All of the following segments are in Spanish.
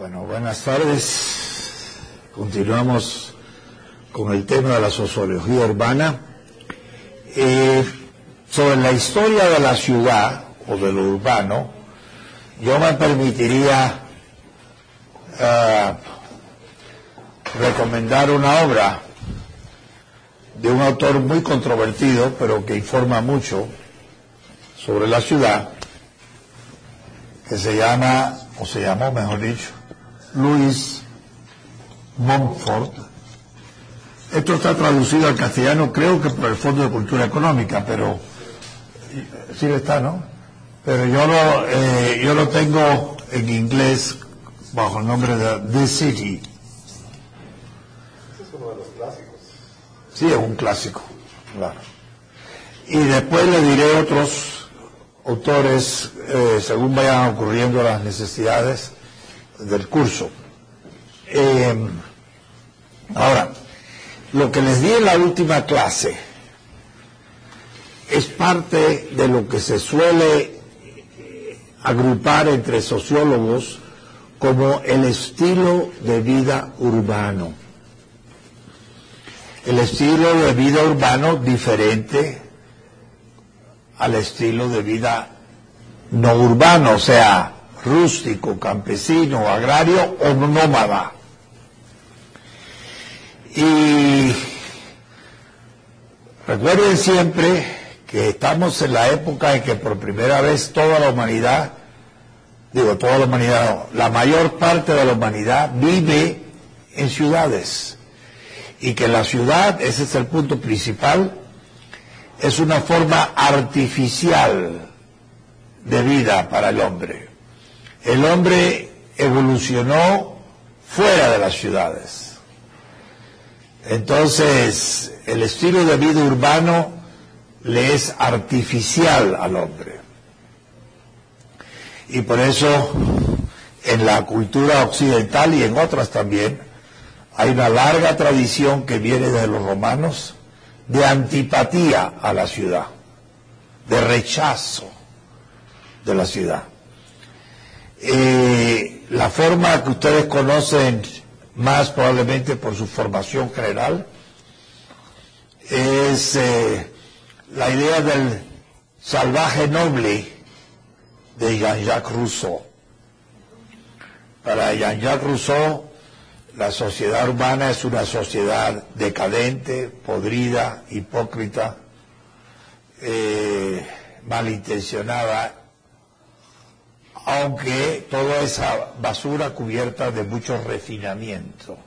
Bueno, buenas tardes. Continuamos con el tema de la sociología urbana. Eh, sobre la historia de la ciudad o de lo urbano, yo me permitiría eh, recomendar una obra de un autor muy controvertido, pero que informa mucho sobre la ciudad, que se llama, o se llamó, mejor dicho, Luis Montfort. Esto está traducido al castellano, creo que por el Fondo de Cultura Económica, pero sí está, ¿no? Pero yo lo, eh, yo lo tengo en inglés bajo el nombre de The City. es uno de los clásicos. Sí, es un clásico, claro. Y después le diré otros autores eh, según vayan ocurriendo las necesidades del curso. Eh, ahora, lo que les di en la última clase es parte de lo que se suele agrupar entre sociólogos como el estilo de vida urbano. El estilo de vida urbano diferente al estilo de vida no urbano, o sea, rústico, campesino, agrario o nómada. Y recuerden siempre que estamos en la época en que por primera vez toda la humanidad, digo toda la humanidad, no, la mayor parte de la humanidad vive en ciudades. Y que la ciudad, ese es el punto principal, es una forma artificial de vida para el hombre. El hombre evolucionó fuera de las ciudades. Entonces, el estilo de vida urbano le es artificial al hombre. Y por eso, en la cultura occidental y en otras también, hay una larga tradición que viene de los romanos de antipatía a la ciudad, de rechazo de la ciudad. La forma que ustedes conocen más probablemente por su formación general es eh, la idea del salvaje noble de Jean-Jacques Rousseau. Para Jean-Jacques Rousseau, la sociedad urbana es una sociedad decadente, podrida, hipócrita, eh, malintencionada, aunque toda esa basura cubierta de mucho refinamiento.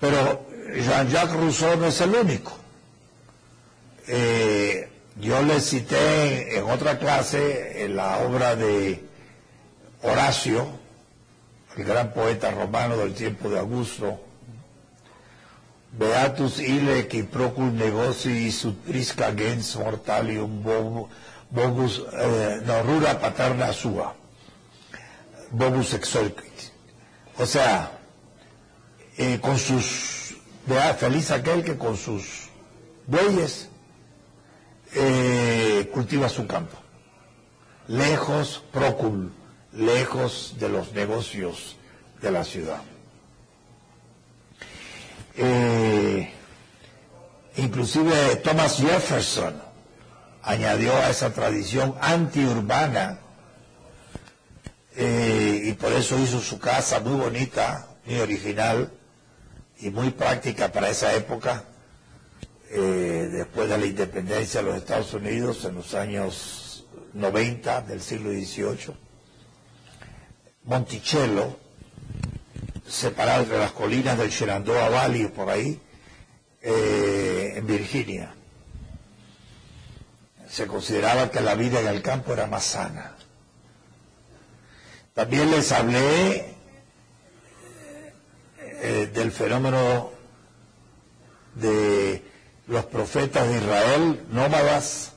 Pero Jean-Jacques Rousseau no es el único. Eh, yo le cité en otra clase en la obra de Horacio, el gran poeta romano del tiempo de Augusto, Beatus ille qui procul negoci sutrisca gens mortalium bobus, eh, no, rura paterna sua, bobus exolquit. O sea, eh, con sus, vea, feliz aquel que con sus bueyes eh, cultiva su campo. Lejos, procul, lejos de los negocios de la ciudad. Eh, inclusive Thomas Jefferson añadió a esa tradición antiurbana eh, y por eso hizo su casa muy bonita, muy original y muy práctica para esa época, eh, después de la independencia de los Estados Unidos en los años 90 del siglo XVIII. Monticello, separado de las colinas del Shenandoah Valley por ahí, eh, en Virginia. Se consideraba que la vida en el campo era más sana. También les hablé eh, del fenómeno de los profetas de Israel, nómadas,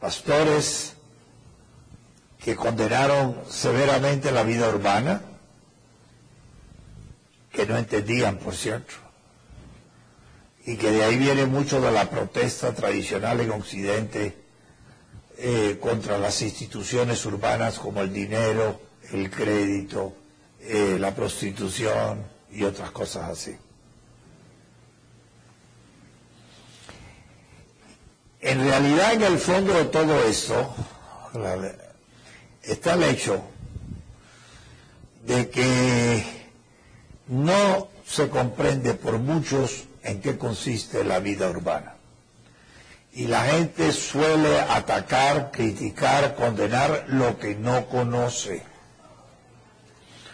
pastores, que condenaron severamente la vida urbana, que no entendían, por cierto, y que de ahí viene mucho de la protesta tradicional en Occidente eh, contra las instituciones urbanas como el dinero, el crédito, eh, la prostitución y otras cosas así. En realidad, en el fondo de todo esto, está el hecho de que no se comprende por muchos en qué consiste la vida urbana. Y la gente suele atacar, criticar, condenar lo que no conoce,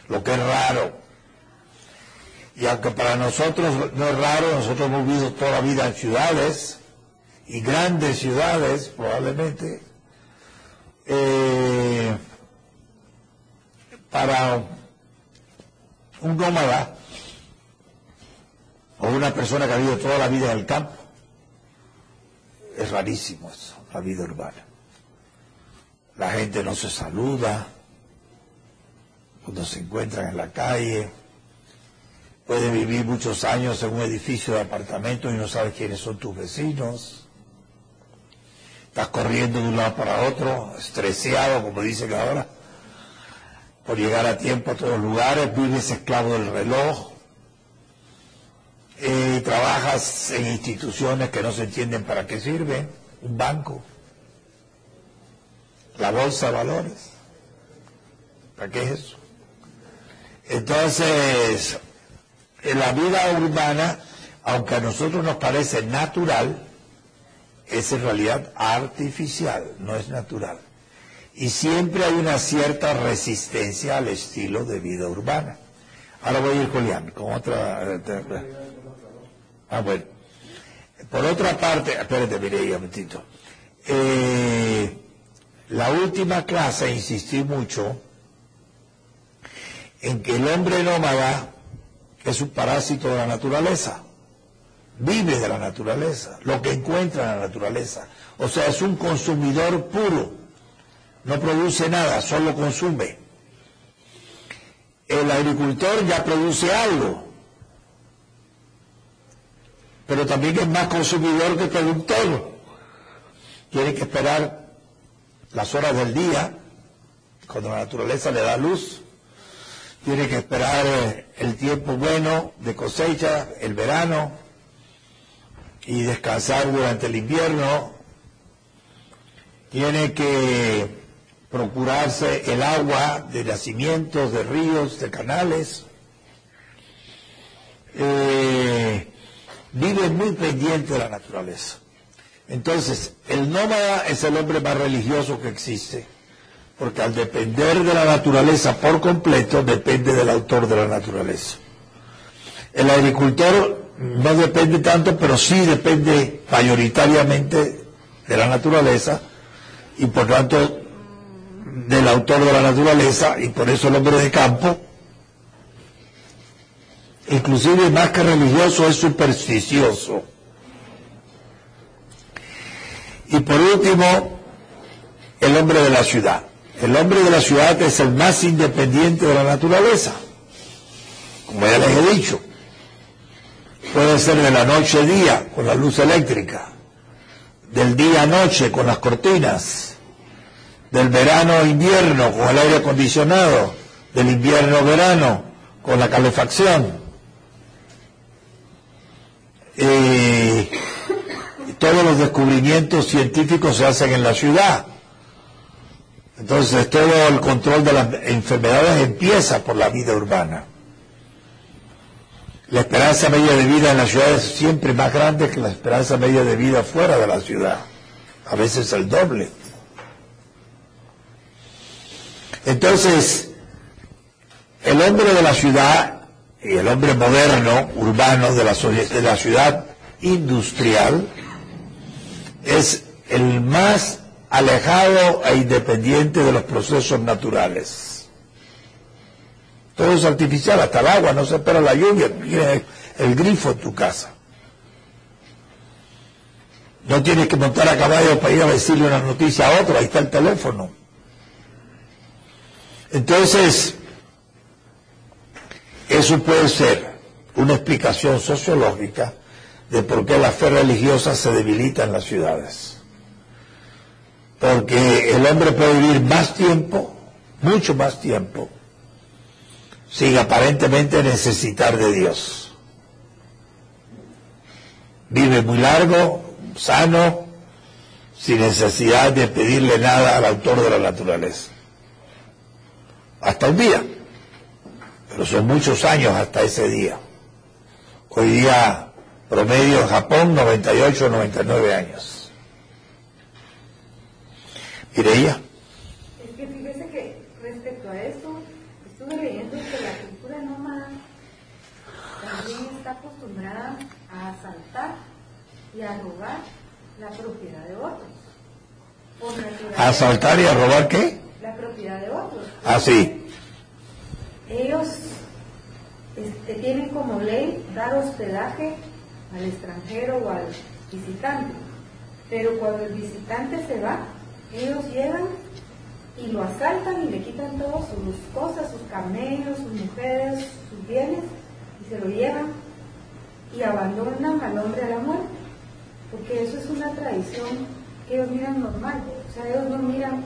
lo que es raro. Y aunque para nosotros no es raro, nosotros hemos vivido toda la vida en ciudades, y grandes ciudades probablemente, eh, para un nómada o una persona que ha vivido toda la vida en el campo, es rarísimo eso, la vida urbana. La gente no se saluda cuando se encuentran en la calle, puede vivir muchos años en un edificio de apartamentos y no sabes quiénes son tus vecinos. Estás corriendo de un lado para otro, estreseado, como dicen ahora, por llegar a tiempo a todos los lugares, vives esclavo del reloj, eh, trabajas en instituciones que no se entienden para qué sirven, un banco, la bolsa de valores. ¿Para qué es eso? Entonces, en la vida urbana, aunque a nosotros nos parece natural, es en realidad artificial, no es natural. Y siempre hay una cierta resistencia al estilo de vida urbana. Ahora voy a ir, Julián, con otra... Eh, Ah, bueno. Por otra parte, espérate, mire un momentito. Eh, la última clase insistí mucho en que el hombre nómada es un parásito de la naturaleza, vive de la naturaleza, lo que encuentra en la naturaleza. O sea, es un consumidor puro, no produce nada, solo consume. El agricultor ya produce algo, pero también es más consumidor que productor. Tiene que esperar las horas del día, cuando la naturaleza le da luz. Tiene que esperar eh, el tiempo bueno de cosecha, el verano, y descansar durante el invierno. Tiene que procurarse el agua de nacimientos, de ríos, de canales. Eh, vive muy pendiente de la naturaleza. Entonces, el nómada es el hombre más religioso que existe, porque al depender de la naturaleza por completo, depende del autor de la naturaleza. El agricultor no depende tanto, pero sí depende mayoritariamente de la naturaleza y por tanto del autor de la naturaleza y por eso el hombre de campo inclusive más que religioso, es supersticioso. Y por último, el hombre de la ciudad. El hombre de la ciudad es el más independiente de la naturaleza, como ya les he dicho. Puede ser de la noche a día con la luz eléctrica, del día a noche con las cortinas, del verano a invierno con el aire acondicionado, del invierno a verano con la calefacción. Eh, todos los descubrimientos científicos se hacen en la ciudad. Entonces todo el control de las enfermedades empieza por la vida urbana. La esperanza media de vida en la ciudad es siempre más grande que la esperanza media de vida fuera de la ciudad. A veces el doble. Entonces, el hombre de la ciudad y el hombre moderno, urbano de la, de la ciudad industrial, es el más alejado e independiente de los procesos naturales. Todo es artificial, hasta el agua, no se espera la lluvia, tiene el grifo en tu casa. No tienes que montar a caballo para ir a decirle una noticia a otro, ahí está el teléfono. Entonces, eso puede ser una explicación sociológica de por qué la fe religiosa se debilita en las ciudades. Porque el hombre puede vivir más tiempo mucho más tiempo sin aparentemente necesitar de Dios. Vive muy largo, sano, sin necesidad de pedirle nada al autor de la naturaleza. Hasta un día, pero son muchos años hasta ese día. Hoy día promedio en Japón 98 o 99 años. Mireia. Es que fíjese que respecto a eso, estuve leyendo que la cultura nómada también está acostumbrada a asaltar y a robar la propiedad de otros. ¿A asaltar y a robar qué? La propiedad de otros. Ah, sí. Ellos este, tienen como ley dar hospedaje al extranjero o al visitante. Pero cuando el visitante se va, ellos llegan y lo asaltan y le quitan todas sus cosas, sus camellos, sus mujeres, sus bienes, y se lo llevan y abandonan al hombre a la muerte. Porque eso es una tradición que ellos miran normal. O sea, ellos no miran,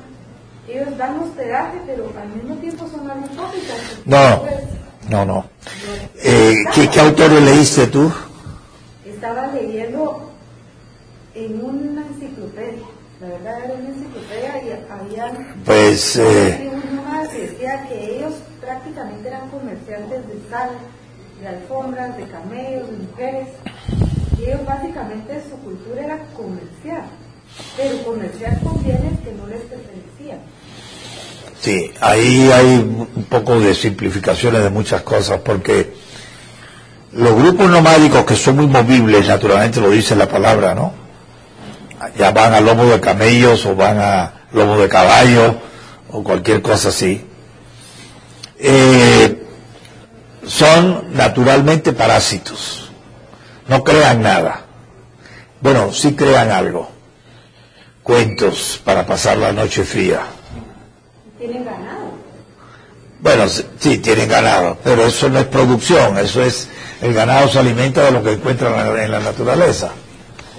ellos dan hospedaje, pero al mismo tiempo son algo No, no, no. Eh, ¿qué, ¿Qué autores leíste tú? estaba leyendo en una enciclopedia, la verdad era una enciclopedia y había pues, eh... que decía que ellos prácticamente eran comerciantes de sal, de alfombras, de camellos, de mujeres, y ellos básicamente su cultura era comerciar, pero comerciar con bienes que no les pertenecían. Sí, ahí hay un poco de simplificaciones de muchas cosas, porque los grupos nomádicos que son muy movibles, naturalmente lo dice la palabra, ¿no? Ya van a lomo de camellos o van a lomo de caballo o cualquier cosa así. Eh, son naturalmente parásitos. No crean nada. Bueno, sí crean algo. Cuentos para pasar la noche fría. ¿Tienen ganado? Bueno, sí, tienen ganado, pero eso no es producción, eso es el ganado se alimenta de lo que encuentra en la, naturaleza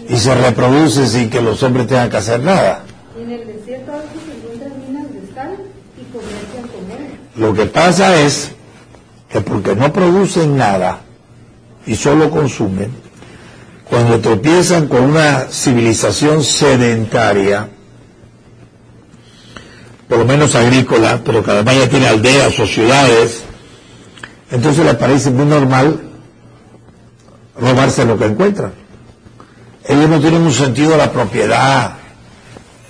y se reproduce sin que los hombres tengan que hacer nada. En el desierto se encuentran minas de sal y comercian con él. Lo que pasa es que porque no producen nada y solo consumen, cuando tropiezan con una civilización sedentaria, por lo menos agrícola, pero que además ya tiene aldeas o ciudades, entonces les parece muy normal robarse lo que encuentran. Ellos no tienen un sentido de la propiedad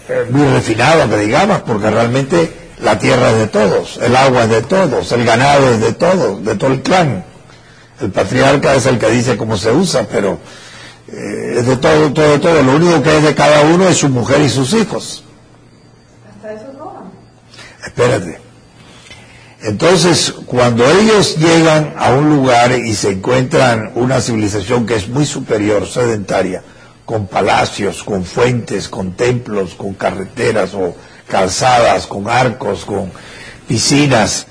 eh, muy refinado, que digamos, porque realmente la tierra es de todos, el agua es de todos, el ganado es de todos, de todo el clan. El patriarca es el que dice cómo se usa, pero eh, es de todo, todo, todo. Lo único que es de cada uno es su mujer y sus hijos. Espérate. Entonces, cuando ellos llegan a un lugar y se encuentran una civilización que es muy superior, sedentaria, con palacios, con fuentes, con templos, con carreteras o calzadas, con arcos, con piscinas,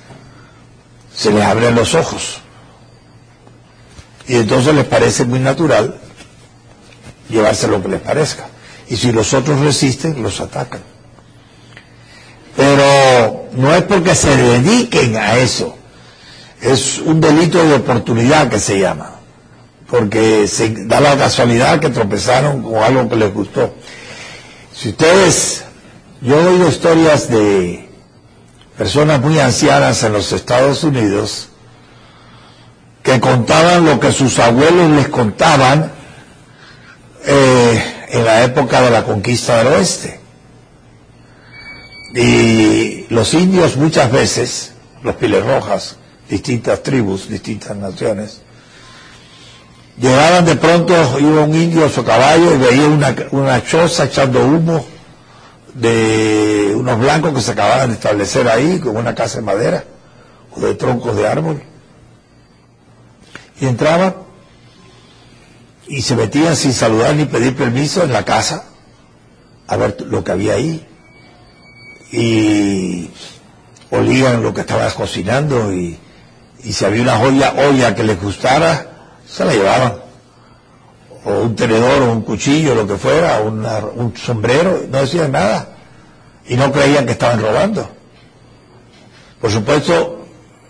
se les abren los ojos. Y entonces les parece muy natural llevarse lo que les parezca. Y si los otros resisten, los atacan pero no es porque se dediquen a eso, es un delito de oportunidad que se llama, porque se da la casualidad que tropezaron con algo que les gustó. Si ustedes, yo he oído historias de personas muy ancianas en los Estados Unidos que contaban lo que sus abuelos les contaban eh, en la época de la conquista del oeste y los indios muchas veces, los piles rojas, distintas tribus, distintas naciones, llegaban de pronto, iba un indio a su caballo y veía una, una choza echando humo de unos blancos que se acababan de establecer ahí, con una casa de madera o de troncos de árbol. Y entraban y se metían sin saludar ni pedir permiso en la casa a ver lo que había ahí y olían lo que estabas cocinando y, si había una joya, olla que les gustara, se la llevaban. O un tenedor o un cuchillo, lo que fuera, un sombrero, no decían nada. Y no creían que estaban robando. Por supuesto,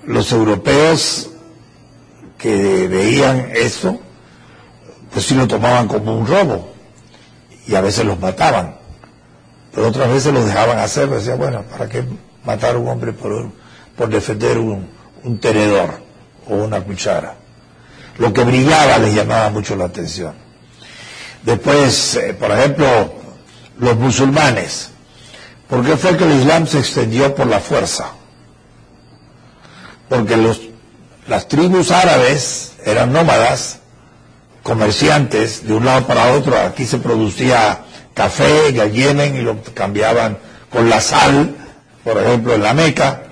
los europeos que veían eso, pues sí lo tomaban como un robo y a veces los mataban, pero otras veces los dejaban hacer, decían, bueno, ¿para qué matar a un hombre por, por defender un, un tenedor o una cuchara? Lo que brillaba les llamaba mucho la atención. Después, eh, por ejemplo, los musulmanes. ¿Por qué fue que el Islam se extendió por la fuerza? Porque los, las tribus árabes eran nómadas, comerciantes de un lado para otro. Aquí se producía café el Yemen y lo cambiaban con la sal, por ejemplo, en la Meca.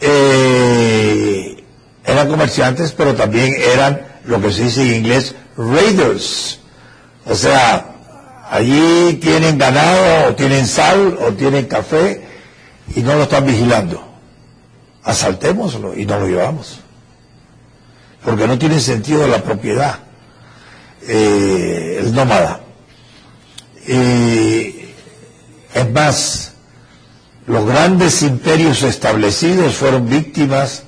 Eh, eran comerciantes, pero también eran lo que se dice en inglés raiders. O sea, allí tienen ganado, o tienen sal, o tienen café, y no lo están vigilando. Asaltémoslo y no lo llevamos. Porque no tiene sentido la propiedad, eh, el nómada. es más, los grandes imperios establecidos fueron víctimas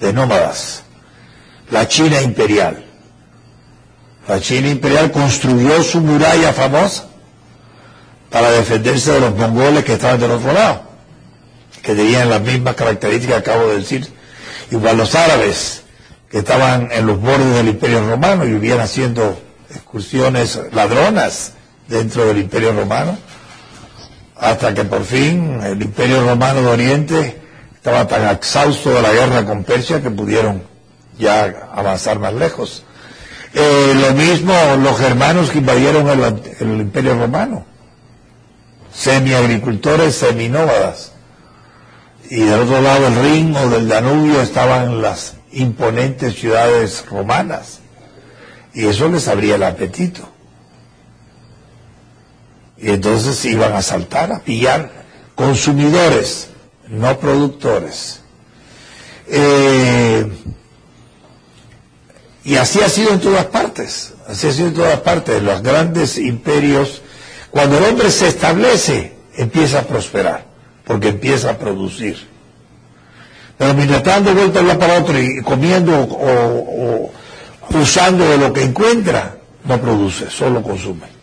de nómadas. La China imperial. La China imperial construyó su muralla famosa para defenderse de los mongoles que estaban del otro lado, que tenían las mismas características que acabo de decir. Igual los árabes, que estaban en los bordes del imperio romano y vivían haciendo excursiones ladronas dentro del imperio romano, hasta que por fin el imperio romano de Oriente estaba tan exhausto de la guerra con Persia que pudieron ya avanzar más lejos. Eh, lo mismo los germanos que invadieron el, imperio romano, semi-agricultores, semi-nómadas. Y del otro lado del Rin o del Danubio estaban las imponentes ciudades romanas. Y eso les abría el apetito. Y entonces iban a saltar, a pillar consumidores no productores. Eh, y así ha sido en todas partes, así ha sido en todas partes, los grandes imperios, cuando el hombre se establece, empieza a prosperar, porque empieza a producir. Pero mientras está dando vueltas de para otro y comiendo o usando de lo que encuentra, no produce, solo consume.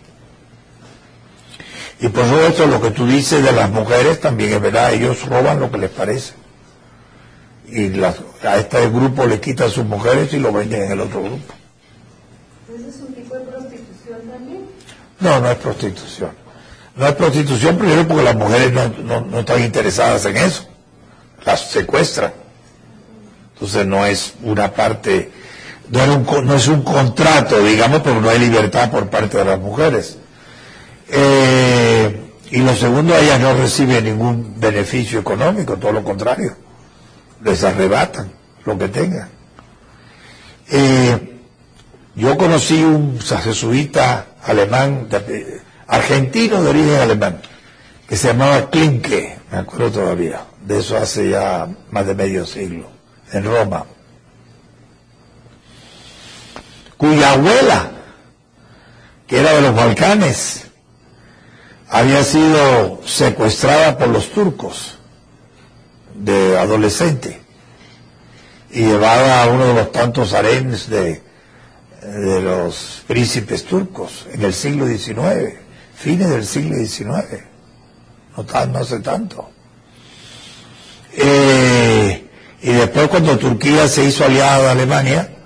Y por supuesto lo que tú dices de las mujeres también es verdad, ellos roban lo que les parece. Y a este grupo le quitan sus mujeres y lo venden en el otro grupo. ¿Ese es un tipo de prostitución también? No, no es prostitución. No es prostitución primero porque las mujeres no, están interesadas en eso. Las secuestran. Entonces no es una parte, no, no es un contrato, digamos, pero no hay libertad por parte de las mujeres. Eh, y lo segundo, ellas no reciben ningún beneficio económico, todo lo contrario. Les arrebatan lo que tengan. Eh, yo conocí un jesuita alemán, argentino de origen alemán, que se llamaba Klinke, me acuerdo todavía, de eso hace ya más de medio siglo, en Roma, cuya abuela, que era de los Balcanes, había sido secuestrada por los turcos de adolescente y llevada a uno de los tantos harenes de, de los príncipes turcos en el siglo XIX, fines del siglo XIX, no, no hace tanto. Eh, y después cuando Turquía se hizo aliada de Alemania,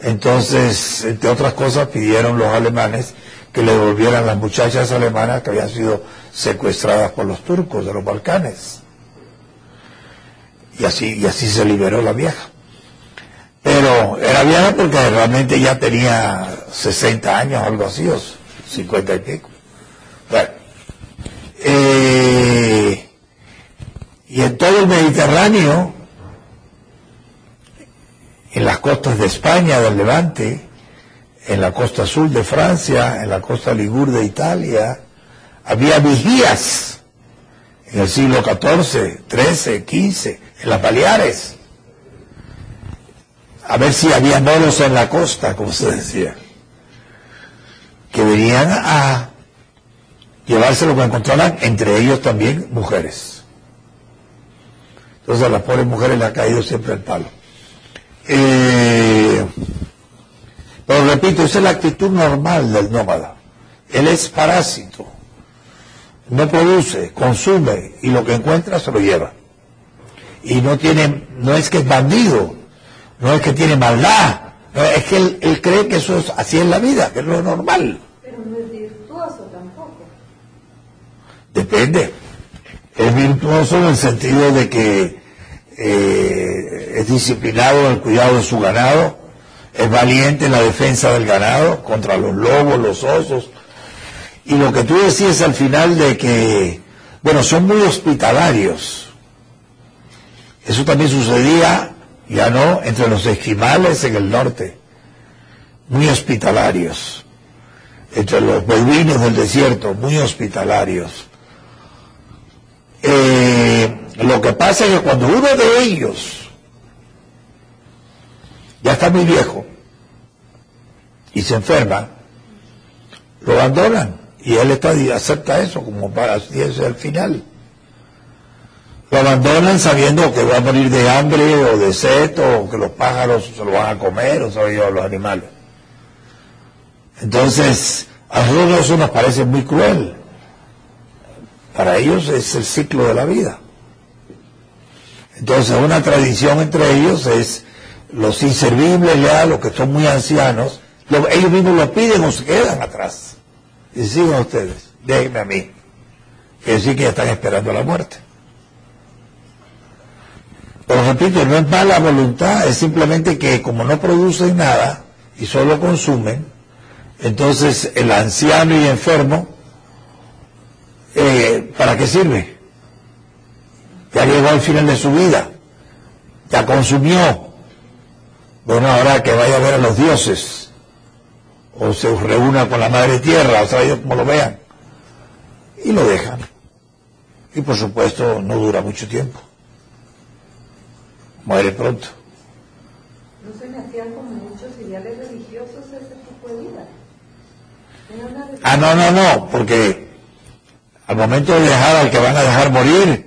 entonces, entre otras cosas, pidieron los alemanes que le devolvieran las muchachas alemanas que habían sido secuestradas por los turcos de los Balcanes. Y así, y así se liberó la vieja. Pero era vieja porque realmente ya tenía 60 años, algo así, o 50 y pico. Bueno, eh, y en todo el Mediterráneo, en las costas de España, del Levante, en la costa sur de Francia, en la costa Ligur de Italia, había vigías en el siglo XIV, XIII, XV, en las Baleares, a ver si había moros en la costa, como se decía, que venían a llevarse lo que encontraban, entre ellos también mujeres. Entonces a las pobres mujeres le ha caído siempre el palo. Eh, pero repito, esa es la actitud normal del nómada. Él es parásito. No produce, consume y lo que encuentra se lo lleva. Y no tiene, no es que es bandido, no es que tiene maldad, es que él, cree que eso es así en la vida, que es lo normal. Pero no es virtuoso tampoco. Depende. Es virtuoso en el sentido de que eh, es disciplinado en el cuidado de su ganado, es valiente en la defensa del ganado contra los lobos, los osos. Y lo que tú decías al final de que, bueno, son muy hospitalarios. Eso también sucedía, ya no, entre los esquimales en el norte, muy hospitalarios. Entre los beduinos del desierto, muy hospitalarios. Eh, lo que pasa es que cuando uno de ellos ya está muy viejo y se enferma, lo abandonan y él está, acepta eso como para así es el final. Lo abandonan sabiendo que va a morir de hambre o de sed o que los pájaros se lo van a comer o se los animales. Entonces, a nosotros eso nos parece muy cruel. Para ellos es el ciclo de la vida. Entonces, una tradición entre ellos es los inservibles ya, los que son muy ancianos, ellos mismos lo piden o se quedan atrás. Y sigan ustedes, déjenme a mí. Quiere decir que ya están esperando la muerte. Pero repito, no es mala voluntad, es simplemente que como no producen nada y solo consumen, entonces el anciano y enfermo, eh, ¿para qué sirve? Ya llegó al final de su vida, ya consumió. Bueno, ahora que vaya a ver a los dioses, o se reúna con la madre tierra, o sea, ellos como lo vean, y lo dejan. Y por supuesto no dura mucho tiempo. Muere pronto. ¿No se me hacían como muchos ideales religiosos ese tipo de vida? Ah, no, no, no, porque al momento de dejar al que van a dejar morir,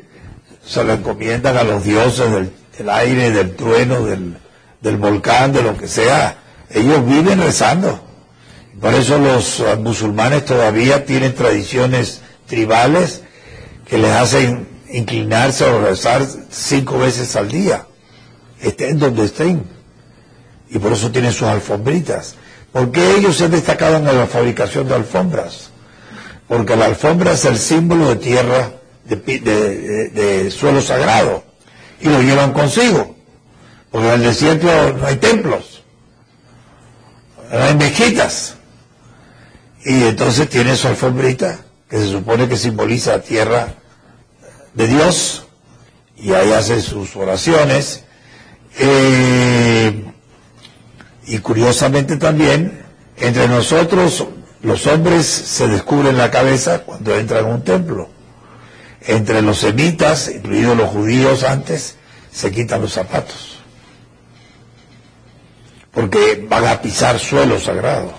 se lo encomiendan a los dioses del, aire, del trueno, del, del, volcán, de lo que sea. Ellos viven rezando. Por eso los musulmanes todavía tienen tradiciones tribales que les hacen inclinarse o rezar cinco veces al día, estén donde estén. Y por eso tienen sus alfombritas. ¿Por qué ellos se han destacado en la fabricación de alfombras? Porque la alfombra es el símbolo de tierra de, suelo sagrado y lo llevan consigo. Porque en el desierto no hay templos, no hay mezquitas. Y entonces tiene su alfombrita, que se supone que simboliza la tierra de Dios, y ahí hace sus oraciones. Eh, y curiosamente también, entre nosotros, los hombres se descubren la cabeza cuando entran a un templo entre los semitas, incluidos los judíos antes, se quitan los zapatos. Porque van a pisar suelo sagrado.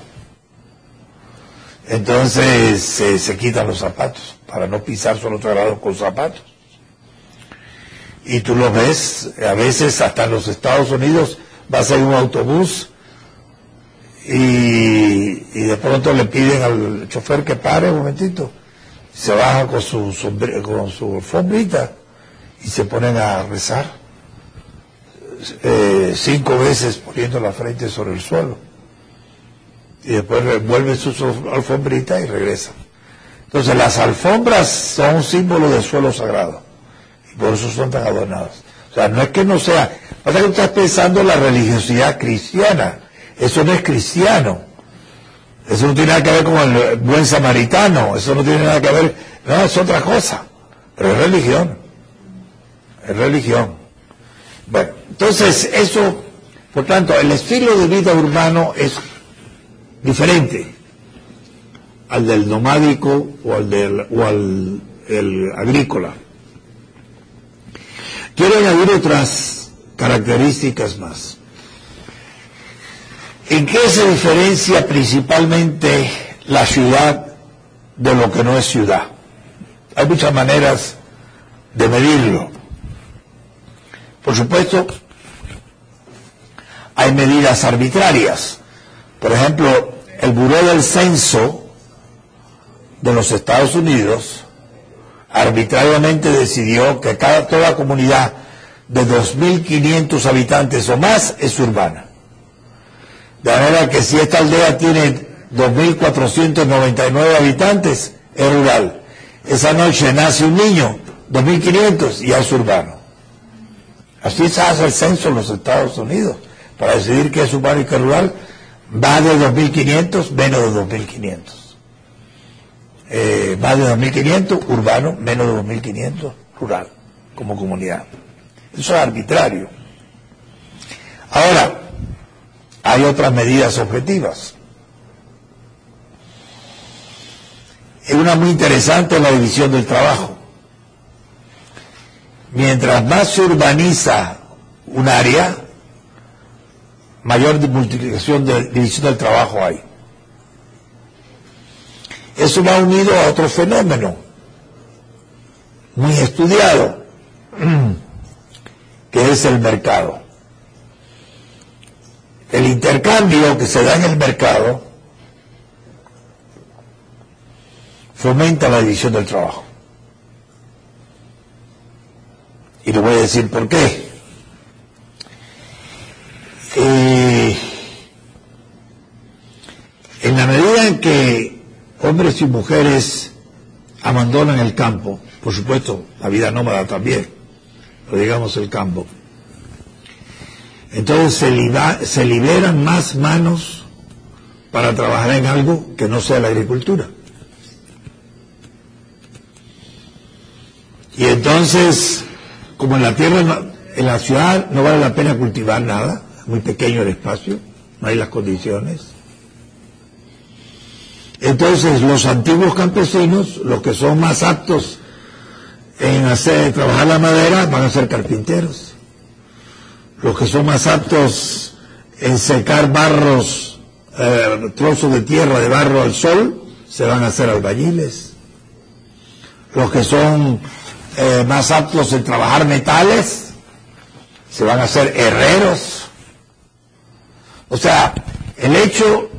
Entonces se, quitan los zapatos para no pisar suelo sagrado con zapatos. Y tú lo ves, a veces hasta en los Estados Unidos vas a un autobús y, y de pronto le piden al chofer que pare un momentito se bajan con su, con su alfombrita y se ponen a rezar eh, cinco veces poniendo la frente sobre el suelo. Y después vuelven su, alfombrita y regresan. Entonces las alfombras son un símbolo del suelo sagrado. Y por eso son tan adornadas. O sea, no es que no sea. Pasa que estás pensando en la religiosidad cristiana. Eso no es cristiano. Eso no tiene nada que ver con el buen samaritano, eso no tiene nada que ver, no, es otra cosa, pero es religión, es religión. Bueno, entonces eso, por tanto, el estilo de vida urbano es diferente al del nomádico o al del o al el agrícola. Quiero añadir otras características más. ¿En qué se diferencia principalmente la ciudad de lo que no es ciudad? Hay muchas maneras de medirlo. Por supuesto, hay medidas arbitrarias. Por ejemplo, el Buró del Censo de los Estados Unidos arbitrariamente decidió que cada, toda comunidad de 2.500 habitantes o más es urbana. De manera que si esta aldea tiene 2.499 habitantes, es rural. Esa noche nace un niño, 2.500, y es urbano. Así se hace el censo en los Estados Unidos. Para decidir qué es urbano y qué rural, va de 2.500, menos de 2.500. Eh, más de 2.500 urbano, menos de 2.500 rural, como comunidad. Eso es arbitrario. Ahora, hay otras medidas objetivas. Es una muy interesante la división del trabajo. Mientras más se urbaniza un área, mayor multiplicación de división del trabajo hay. Eso va unido a otro fenómeno muy estudiado, que es el mercado. El intercambio que se da en el mercado fomenta la división del trabajo. Y le voy a decir por qué. Eh, en la medida en que hombres y mujeres abandonan el campo, por supuesto, la vida nómada también, pero digamos el campo, entonces se, se liberan más manos para trabajar en algo que no sea la agricultura. Y entonces, como en la tierra, en la ciudad no vale la pena cultivar nada, muy pequeño el espacio, no hay las condiciones. Entonces los antiguos campesinos, los que son más aptos en hacer trabajar la madera, van a ser carpinteros. Los que son más aptos en secar barros, eh, trozos de tierra de barro al sol, se van a hacer albañiles. Los que son eh, más aptos en trabajar metales, se van a hacer herreros. O sea, el hecho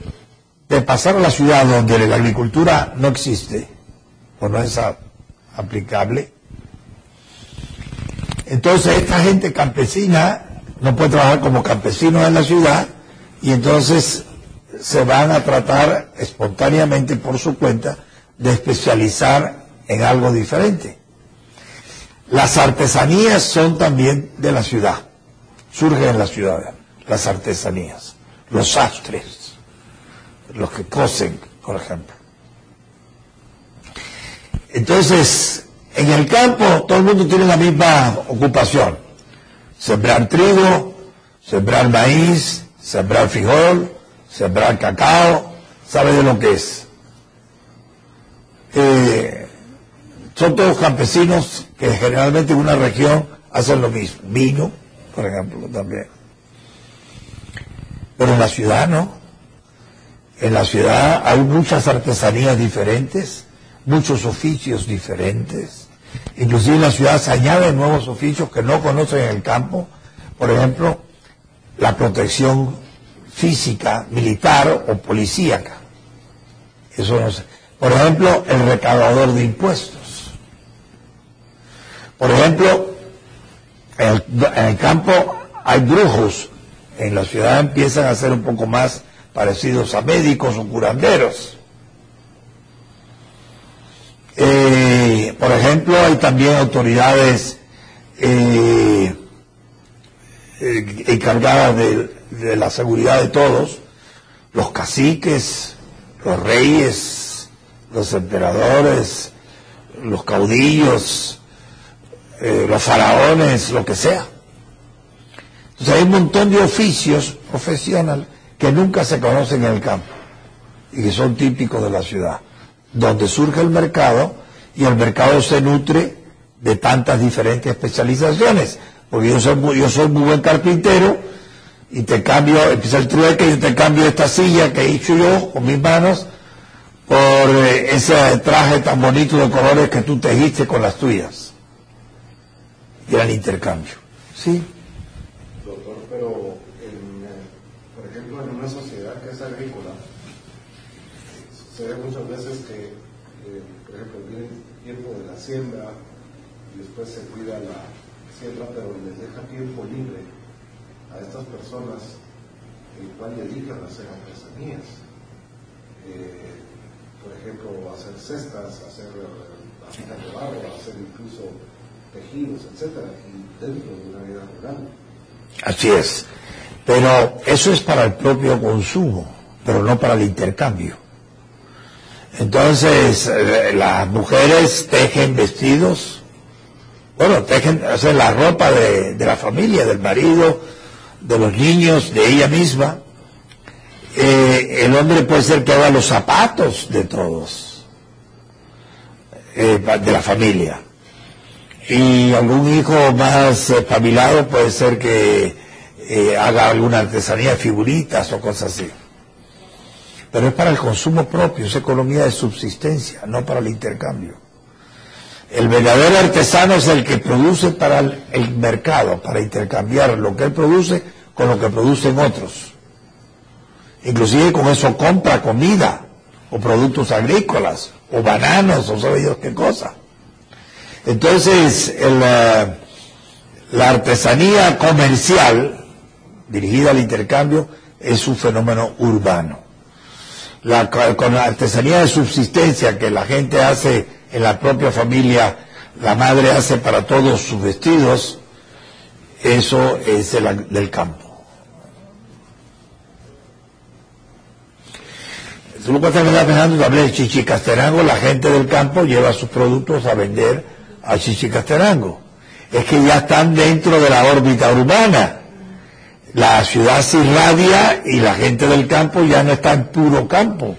de pasar a la ciudad donde la agricultura no existe o no es aplicable, entonces esta gente campesina no puede trabajar como campesinos en la ciudad y entonces se van a tratar espontáneamente por su cuenta de especializar en algo diferente. Las artesanías son también de la ciudad, surgen en la ciudad, las artesanías, los sastres, los que cosen, por ejemplo. Entonces, en el campo todo el mundo tiene la misma ocupación, sembrar trigo, sembrar maíz, sembrar frijol, sembrar cacao, sabe de lo que es. Eh, son todos campesinos que generalmente en una región hacen lo mismo. Vino, por ejemplo, también. Pero en la ciudad no. En la ciudad hay muchas artesanías diferentes, muchos oficios diferentes. Inclusive en la ciudad se añaden nuevos oficios que no conocen en el campo. Por ejemplo, la protección física, militar o policíaca. Eso no sé. Por ejemplo, el recaudador de impuestos. Por ejemplo, en el, campo hay brujos, en la ciudad empiezan a ser un poco más parecidos a médicos o curanderos. Eh, por ejemplo, hay también autoridades eh, eh, encargadas de, la seguridad de todos, los caciques, los reyes, los emperadores, los caudillos, los faraones, lo que sea. Entonces hay un montón de oficios profesionales que nunca se conocen en el campo y que son típicos de la ciudad, donde surge el mercado y el mercado se nutre de tantas diferentes especializaciones. Porque yo soy muy, yo soy muy buen carpintero y te cambio, empieza el trueque y te cambio esta silla que he hecho yo con mis manos por eh, ese traje tan bonito de colores que tú tejiste con las tuyas el intercambio. Sí. Doctor, pero en, eh, por ejemplo, en una sociedad que es agrícola, se ve muchas veces que, eh, por ejemplo, viene tiempo de la siembra y después se cuida la siembra, pero les deja tiempo libre a estas personas, el cual dedican a hacer artesanías. Eh, por ejemplo, hacer cestas, hacer vasijas de barro, hacer incluso tejidos, etcétera, y dentro de una vida rural. Así es. Pero eso es para el propio consumo, pero no para el intercambio. Entonces, eh, las mujeres tejen vestidos, bueno, tejen, hacen la ropa de, de la familia, del marido, de los niños, de ella misma. Eh, el hombre puede ser que haga los zapatos de todos, eh, de la familia. Y algún hijo más espabilado puede ser que haga alguna artesanía, figuritas o cosas así. Pero es para el consumo propio, es economía de subsistencia, no para el intercambio. El verdadero artesano es el que produce para el, mercado, para intercambiar lo que él produce con lo que producen otros. Inclusive con eso compra comida, o productos agrícolas, o bananos, o sabe Dios qué cosa. Entonces, eh, la artesanía comercial, dirigida al intercambio, es un fenómeno urbano. La, con la artesanía de subsistencia que la gente hace en la propia familia, la madre hace para todos sus vestidos, eso es el, del campo. Tú lo puedes estar pensando, hablé de la gente del campo lleva sus productos a vender a Chichicasterango. Es que ya están dentro de la órbita urbana. La ciudad se irradia y la gente del campo ya no está en puro campo.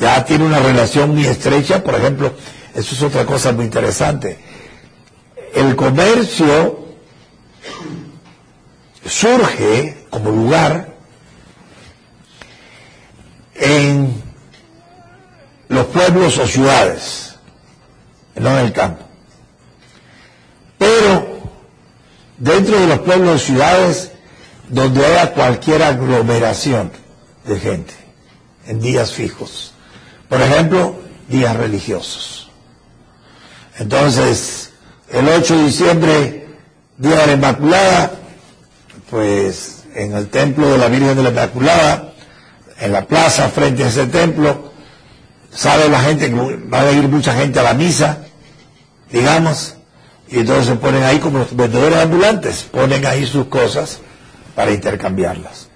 Ya tiene una relación muy estrecha, por ejemplo, eso es otra cosa muy interesante. El comercio surge como lugar en los pueblos o ciudades, no en el campo. Pero dentro de los pueblos o ciudades donde haya cualquier aglomeración de gente en días fijos. Por ejemplo, días religiosos. Entonces, el 8 de diciembre, Día de la Inmaculada, pues en el templo de la Virgen de la Inmaculada, en la plaza frente a ese templo, sabe la gente que va a ir mucha gente a la misa, digamos, y entonces se ponen ahí como los vendedores ambulantes, ponen ahí sus cosas para intercambiarlas.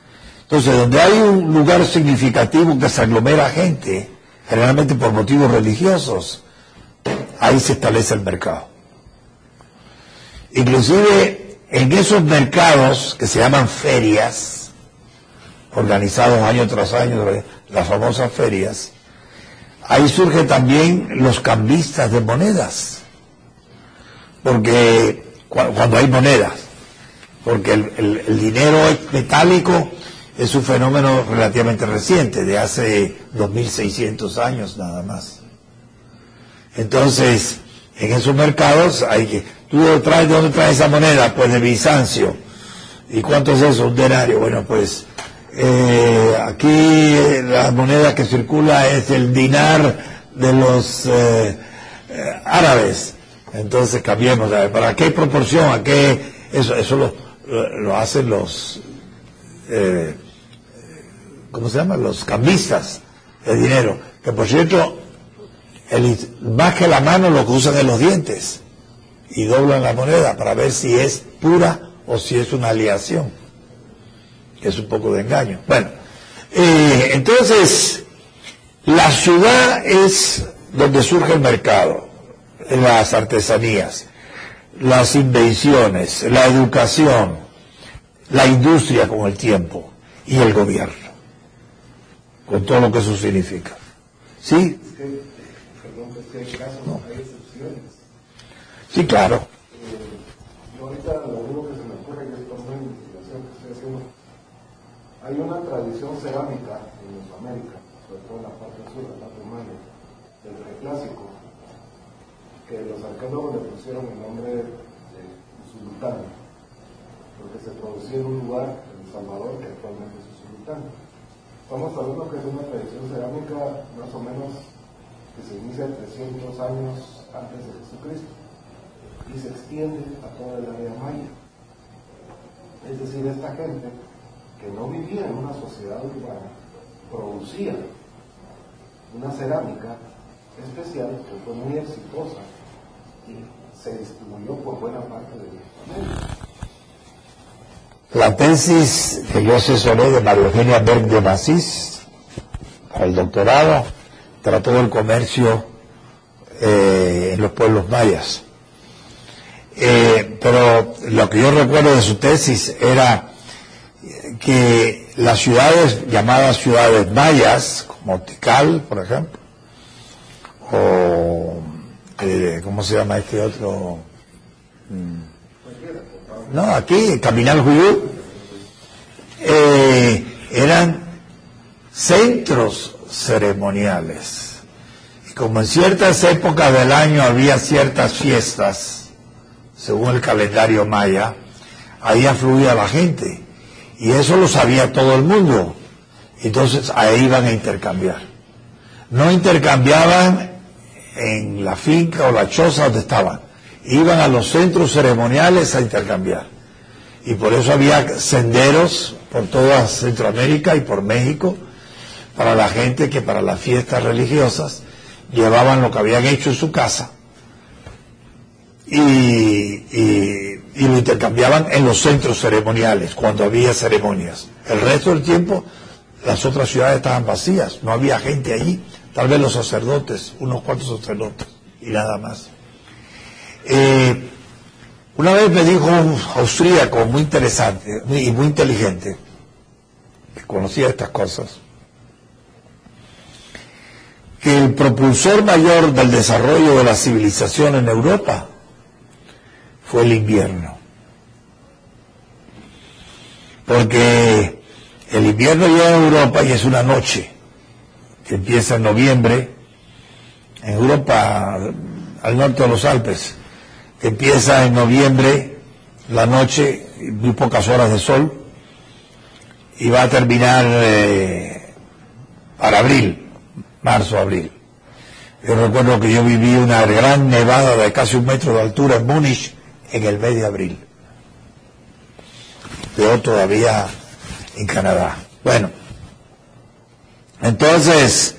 Entonces, donde hay un lugar significativo que se aglomera gente, generalmente por motivos religiosos, ahí se establece el mercado. Inclusive en esos mercados que se llaman ferias, organizados año tras año, las famosas ferias, ahí surgen también los cambistas de monedas, porque cuando hay monedas, porque el, dinero metálico es un fenómeno relativamente reciente, de hace 2600 años nada más. Entonces, en esos mercados hay que, tú traes, ¿de dónde traes esa moneda? Pues de Bizancio. ¿Y cuánto es eso? Un denario. Bueno, pues eh, aquí la moneda que circula es el dinar de los eh, eh, árabes. Entonces cambiemos, ¿para qué proporción? ¿A qué? Eso, eso lo, lo hacen los, eh, ¿cómo se llama? Los cambistas de dinero. Que por cierto, el, más que la mano lo que usan es los dientes y doblan la moneda para ver si es pura o si es una aleación es un poco de engaño. Bueno, eh, entonces, la ciudad es donde surge el mercado, las artesanías, las invenciones, la educación, la industria con el tiempo y el gobierno, con todo lo que eso significa. ¿Sí? Sí, claro. Hay una tradición cerámica en Mesoamérica, sobre todo en la parte sur, la parte humana, del preclásico, que los arqueólogos le pusieron el nombre de sultán. que se producía en un lugar, en El Salvador, que actualmente es Usulután. Estamos hablando que es una tradición cerámica más o menos que se inicia 300 años antes de Jesucristo y se extiende a toda el área maya. Es decir, esta gente que no vivía en una sociedad urbana producía una cerámica especial que fue muy exitosa La tesis que yo asesoré de María Eugenia Berg de Macís, para el doctorado, trató el comercio eh, en los pueblos mayas. Eh, pero lo que yo recuerdo de su tesis era que las ciudades llamadas ciudades mayas, como Tikal, por ejemplo, o eh, ¿cómo se llama este otro? Mm. No, aquí, Caminal Juyú, eh, eran centros ceremoniales. Y como en ciertas épocas del año había ciertas fiestas, según el calendario maya, ahí afluía la gente. Y eso lo sabía todo el mundo. Entonces ahí iban a intercambiar. No intercambiaban en la finca o la choza donde estaban. Iban a los centros ceremoniales a intercambiar. Y por eso había senderos por toda Centroamérica y por México para la gente que para las fiestas religiosas llevaban lo que habían hecho en su casa y, y, lo intercambiaban en los centros ceremoniales cuando había ceremonias. El resto del tiempo las otras ciudades estaban vacías, no había gente allí tal vez los sacerdotes, unos cuantos sacerdotes y nada más. Eh, una vez me dijo un austríaco muy interesante y muy inteligente, que conocía estas cosas, que el propulsor mayor del desarrollo de la civilización en Europa fue el invierno. Porque el invierno llega a Europa y es una noche que empieza en noviembre, en Europa, al norte de los Alpes, empieza en noviembre, la noche, muy pocas horas de sol, y va a terminar eh, para abril, marzo, abril. Yo recuerdo que yo viví una gran nevada de casi un metro de altura en Múnich en el mes de abril. Peor todavía en Canadá. Bueno, entonces,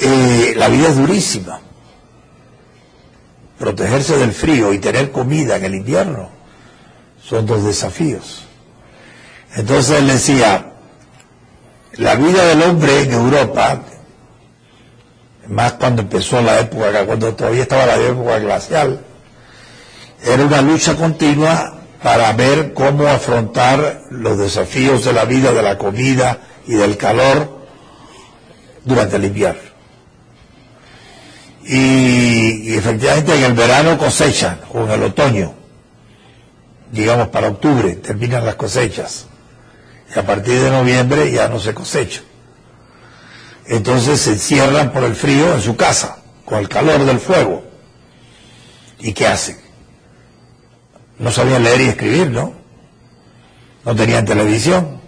eh, la vida es durísima. Protegerse del frío y tener comida en el invierno son dos desafíos. Entonces él decía, la vida del hombre en Europa, más cuando empezó la época, cuando todavía estaba la época glacial, era una lucha continua para ver cómo afrontar los desafíos de la vida, de la comida y del calor durante el invierno. Y, efectivamente en el verano cosechan, o en el otoño, digamos para octubre, terminan las cosechas. Y a partir de noviembre ya no se cosecha. Entonces se encierran por el frío en su casa, con el calor del fuego. ¿Y qué hacen? No sabían leer y escribir, ¿no? No tenían televisión.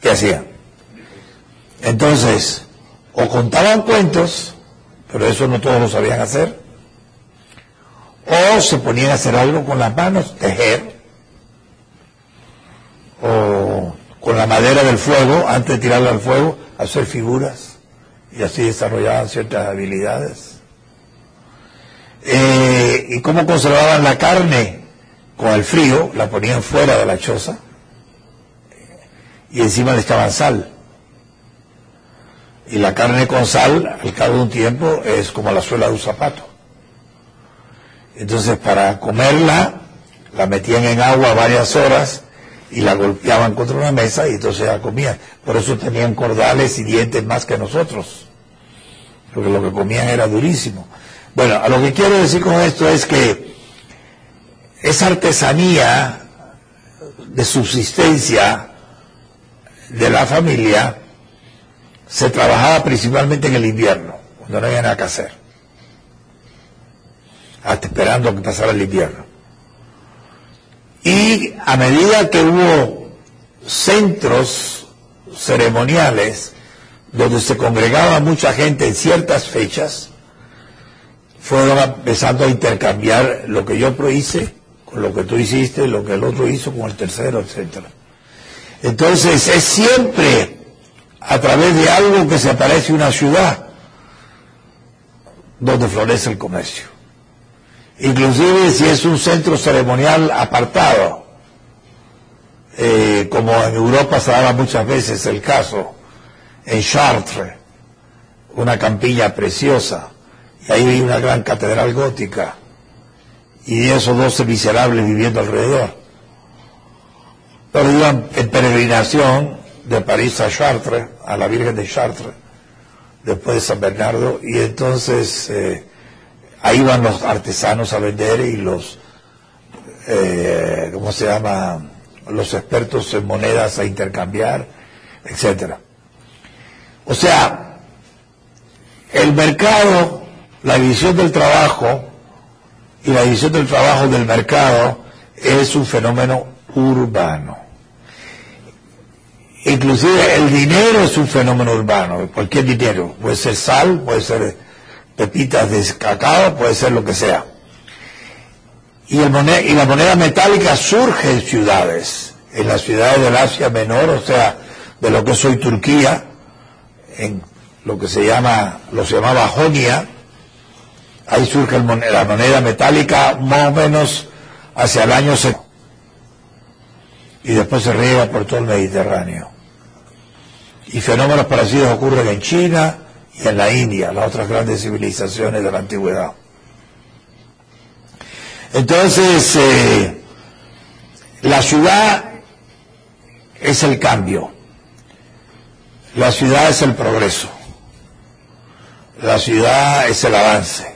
¿Qué hacían? Entonces, o contaban cuentos, pero eso no todos lo sabían hacer, o se ponían a hacer algo con las manos, tejer, o con la madera del fuego, antes de tirarla al fuego, hacer figuras, y así desarrollaban ciertas habilidades. Eh, ¿Y cómo conservaban la carne? Con el frío, la ponían fuera de la choza, y encima le echaban sal y la carne con sal, al cabo de un tiempo, es como la suela de un zapato. Entonces, para comerla, la metían en agua varias horas y la golpeaban contra una mesa y entonces la comían. Por eso tenían cordales y dientes más que nosotros, porque lo que comían era durísimo. Bueno, a lo que quiero decir con esto es que esa artesanía de subsistencia de la familia se trabajaba principalmente en el invierno, cuando no había nada que hacer. Hasta esperando que pasara el invierno. Y a medida que hubo centros ceremoniales donde se congregaba mucha gente en ciertas fechas, fueron empezando a intercambiar lo que yo hice con lo que tú hiciste, lo que el otro hizo con el tercero, etcétera. Entonces es siempre a través de algo que se aparece una ciudad donde florece el comercio. Inclusive si es un centro ceremonial apartado, eh, como en Europa se daba muchas veces el caso, en Chartres, una campilla preciosa, y ahí hay una gran catedral gótica, y esos doce miserables viviendo alrededor. Pero iban en peregrinación de París a Chartres, a la Virgen de Chartres, después de San Bernardo, y entonces eh, ahí van los artesanos a vender y los, eh, ¿cómo se llama? Los expertos en monedas a intercambiar, etcétera. O sea, el mercado, la división del trabajo y la división del trabajo del mercado es un fenómeno urbano. Inclusive el dinero es un fenómeno urbano, cualquier dinero, puede ser sal, puede ser pepitas de cacao, puede ser lo que sea. Y, la moneda metálica surge en ciudades, en las ciudades del Asia Menor, o sea, de lo que es hoy Turquía, en lo que se llama, lo se llamaba Jonia, ahí surge la moneda metálica más o menos hacia el año 70 y después se riega por todo el Mediterráneo. Y fenómenos parecidos ocurren en China y en la India, las otras grandes civilizaciones de la antigüedad. Entonces, eh, la ciudad es el cambio. La ciudad es el progreso. La ciudad es el avance.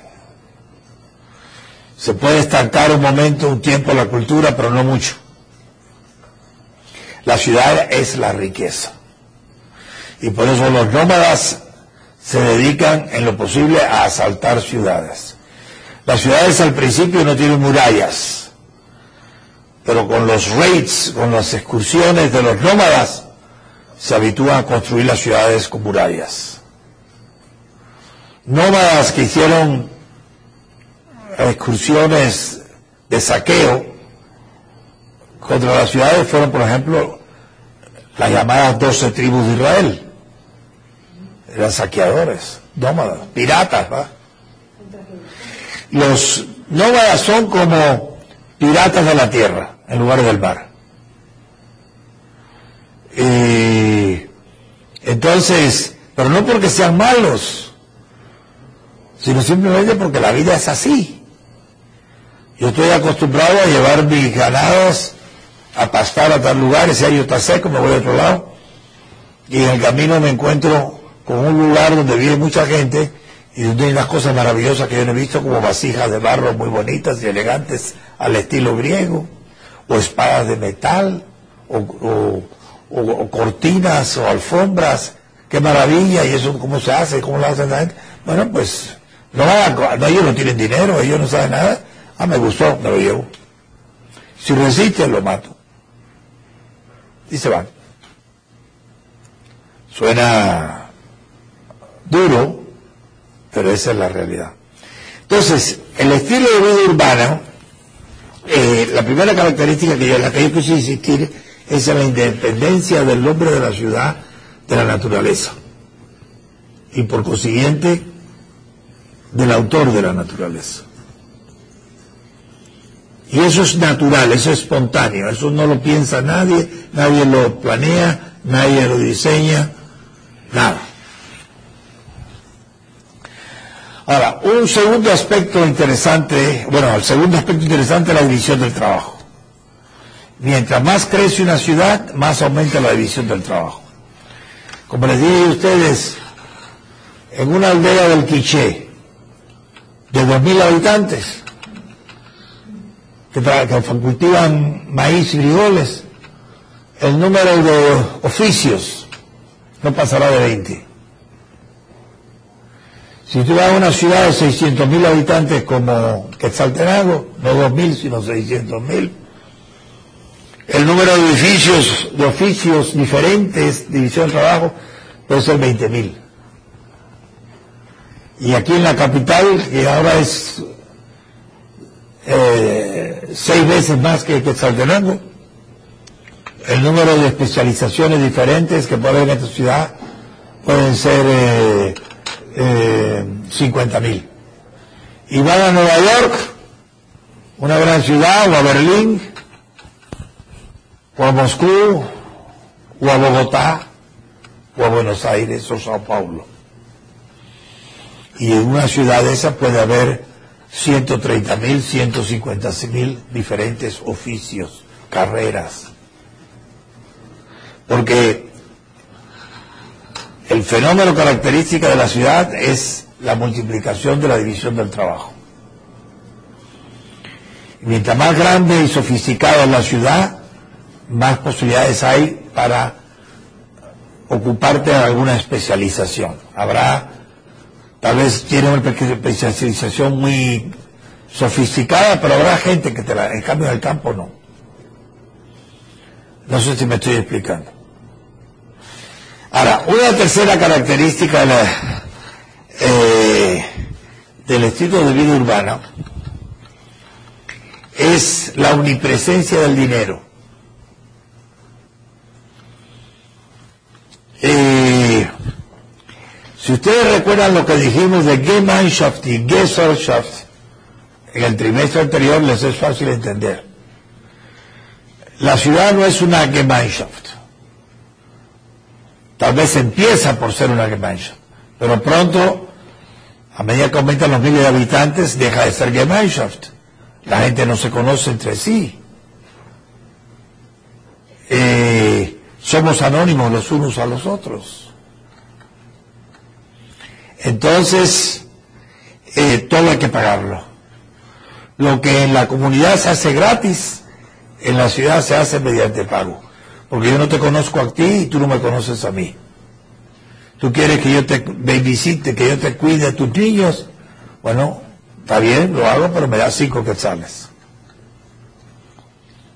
Se puede estancar un momento, un tiempo la cultura, pero no mucho. La ciudad es la riqueza. Y por eso los nómadas se dedican en lo posible a asaltar ciudades. Las ciudades al principio no tienen murallas, pero con los raids, con las excursiones de los nómadas, se habitúan a construir las ciudades con murallas. Nómadas que hicieron excursiones de saqueo contra las ciudades fueron, por ejemplo, las llamadas doce tribus de Israel. Eran saqueadores, nómadas, piratas, ¿va? Los nómadas son como piratas de la tierra en lugar del mar. Eh, entonces, pero no porque sean malos, sino simplemente porque la vida es así. Yo estoy acostumbrado a llevar mis ganados a pastar a tal lugar, y si hay está seco, me voy a otro lado. Y en el camino me encuentro con un lugar donde vive mucha gente y donde hay unas cosas maravillosas que yo no he visto, como vasijas de barro muy bonitas y elegantes al estilo griego, o espadas de metal, o cortinas o alfombras, qué maravilla, y eso cómo se hace, cómo lo hacen la gente. Bueno, pues no, no ellos no tienen dinero, ellos no saben nada. Ah, me gustó, me lo llevo. Si resiste, lo mato. Y se van. Suena duro, pero esa es la realidad. Entonces, el estilo de vida urbano, eh, la primera característica que yo, la que yo quise insistir es la independencia del hombre de la ciudad de la naturaleza y por consiguiente del autor de la naturaleza. Y eso es natural, eso es espontáneo, eso no lo piensa nadie, nadie lo planea, nadie lo diseña, nada. Ahora, un segundo aspecto interesante, bueno, el segundo aspecto interesante es la división del trabajo. Mientras más crece una ciudad, más aumenta la división del trabajo. Como les dije a ustedes, en una aldea del Quiché, de 2.000 habitantes, que, que cultivan maíz y frijoles, el número de oficios no pasará de 20. Si tú vas a una ciudad de 600.000 habitantes como Quetzaltenango, no 2.000, sino 600.000, El número de oficios, de oficios diferentes, división de trabajo, puede ser 20.000. Y aquí en la capital, que ahora es eh, seis veces más que Quetzaltenango, el número de especializaciones diferentes que puede haber en esta ciudad pueden ser eh, eh, 50.000. Y van a Nueva York, una gran ciudad, o a Berlín, o a Moscú, o a Bogotá, o a Buenos Aires, o Sao Paulo. Y en una ciudad de esa puede haber 130 mil, 150 mil diferentes oficios, carreras. Porque el fenómeno característico de la ciudad es la multiplicación de la división del trabajo. mientras más grande y sofisticada es la ciudad, más posibilidades hay para ocuparte de alguna especialización. Habrá, tal vez tiene una especialización muy sofisticada, pero habrá gente que te la, en cambio en el campo no. No sé si me estoy explicando. Ahora, una tercera característica eh, del estilo de vida urbano es la omnipresencia del dinero. Eh, si ustedes recuerdan lo que dijimos de Gemeinschaft y Gesellschaft en el trimestre anterior, les es fácil entender. La ciudad no es una Gemeinschaft. Tal vez empieza por ser una Gemeinschaft, pero pronto, a medida que aumentan los miles de habitantes, deja de ser Gemeinschaft. La gente no se conoce entre sí. Eh, somos anónimos los unos a los otros. Entonces, eh, todo hay que pagarlo. Lo que en la comunidad se hace gratis, en la ciudad se hace mediante pago. Porque yo no te conozco a ti y tú no me conoces a mí. Tú quieres que yo te visite, que yo te cuide a tus niños. Bueno, está bien, lo hago, pero me da cinco quetzales.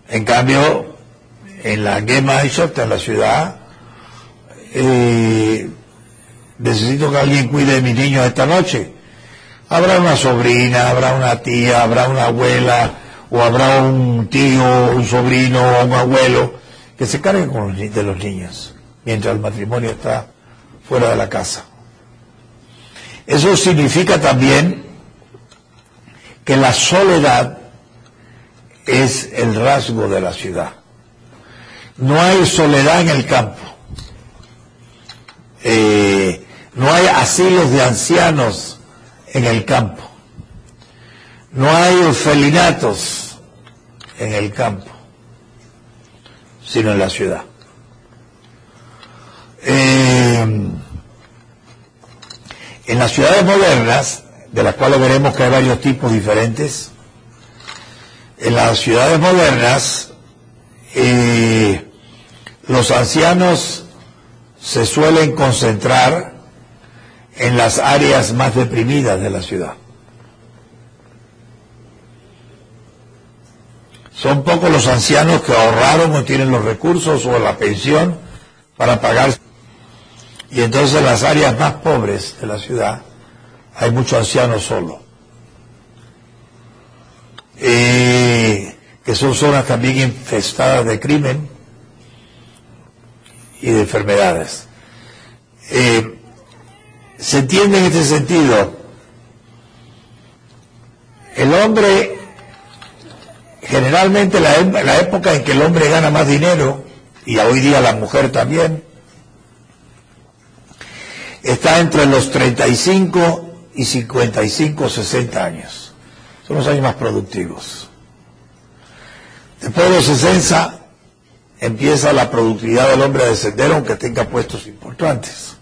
En cambio, en la Gemeinschaft, en la ciudad, eh, necesito que alguien cuide de mis niños esta noche. Habrá una sobrina, habrá una tía, habrá una abuela, o habrá un tío, un sobrino un abuelo que se carguen de los niños mientras el matrimonio está fuera de la casa. Eso significa también que la soledad es el rasgo de la ciudad. No hay soledad en el campo. Eh, no hay asilos de ancianos en el campo. No hay orfelinatos en el campo sino en la ciudad. Eh, en las ciudades modernas, de las cuales veremos que hay varios tipos diferentes, en las ciudades modernas eh, los ancianos se suelen concentrar en las áreas más deprimidas de la ciudad. Son pocos los ancianos que ahorraron o tienen los recursos o la pensión para pagar. Y entonces en las áreas más pobres de la ciudad hay muchos ancianos solos. Que son zonas también infestadas de crimen y de enfermedades. Eh, se entiende en este sentido, el hombre generalmente la, la época en que el hombre gana más dinero, y hoy día la mujer también, está entre los 35 y 55, 60 años. Son los años más productivos. Después de los 60 empieza la productividad del hombre a descender aunque tenga puestos importantes.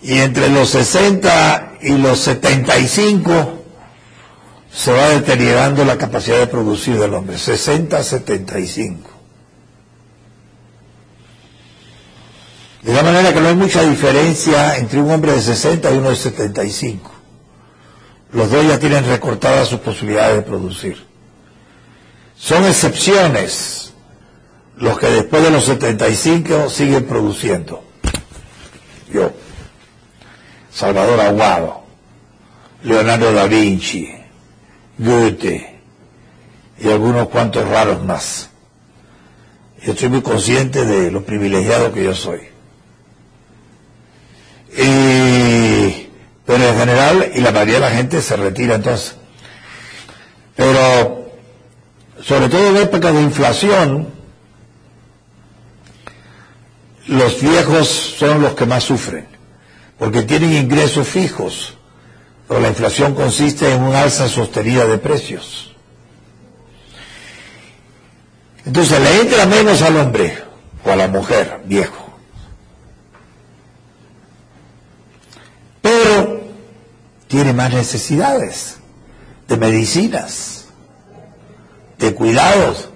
Y entre los 60 y los 75 se va deteriorando la capacidad de producir del hombre, 60 75. De la manera que no hay mucha diferencia entre un hombre de 60 y uno de 75. Los dos ya tienen recortadas sus posibilidades de producir. Son excepciones los que después de los 75 siguen produciendo. Yo, Salvador Aguado, Leonardo da Vinci, Y algunos cuantos raros más. Yo estoy muy consciente de lo privilegiado que yo soy. pero en general, y la mayoría de la gente se retira entonces. Pero, sobre todo en épocas de inflación, los viejos son los que más sufren, porque tienen ingresos fijos, pero la inflación consiste en un alza sostenida de precios. Entonces le entra menos al hombre o a la mujer viejo. Pero tiene más necesidades de medicinas, de cuidados,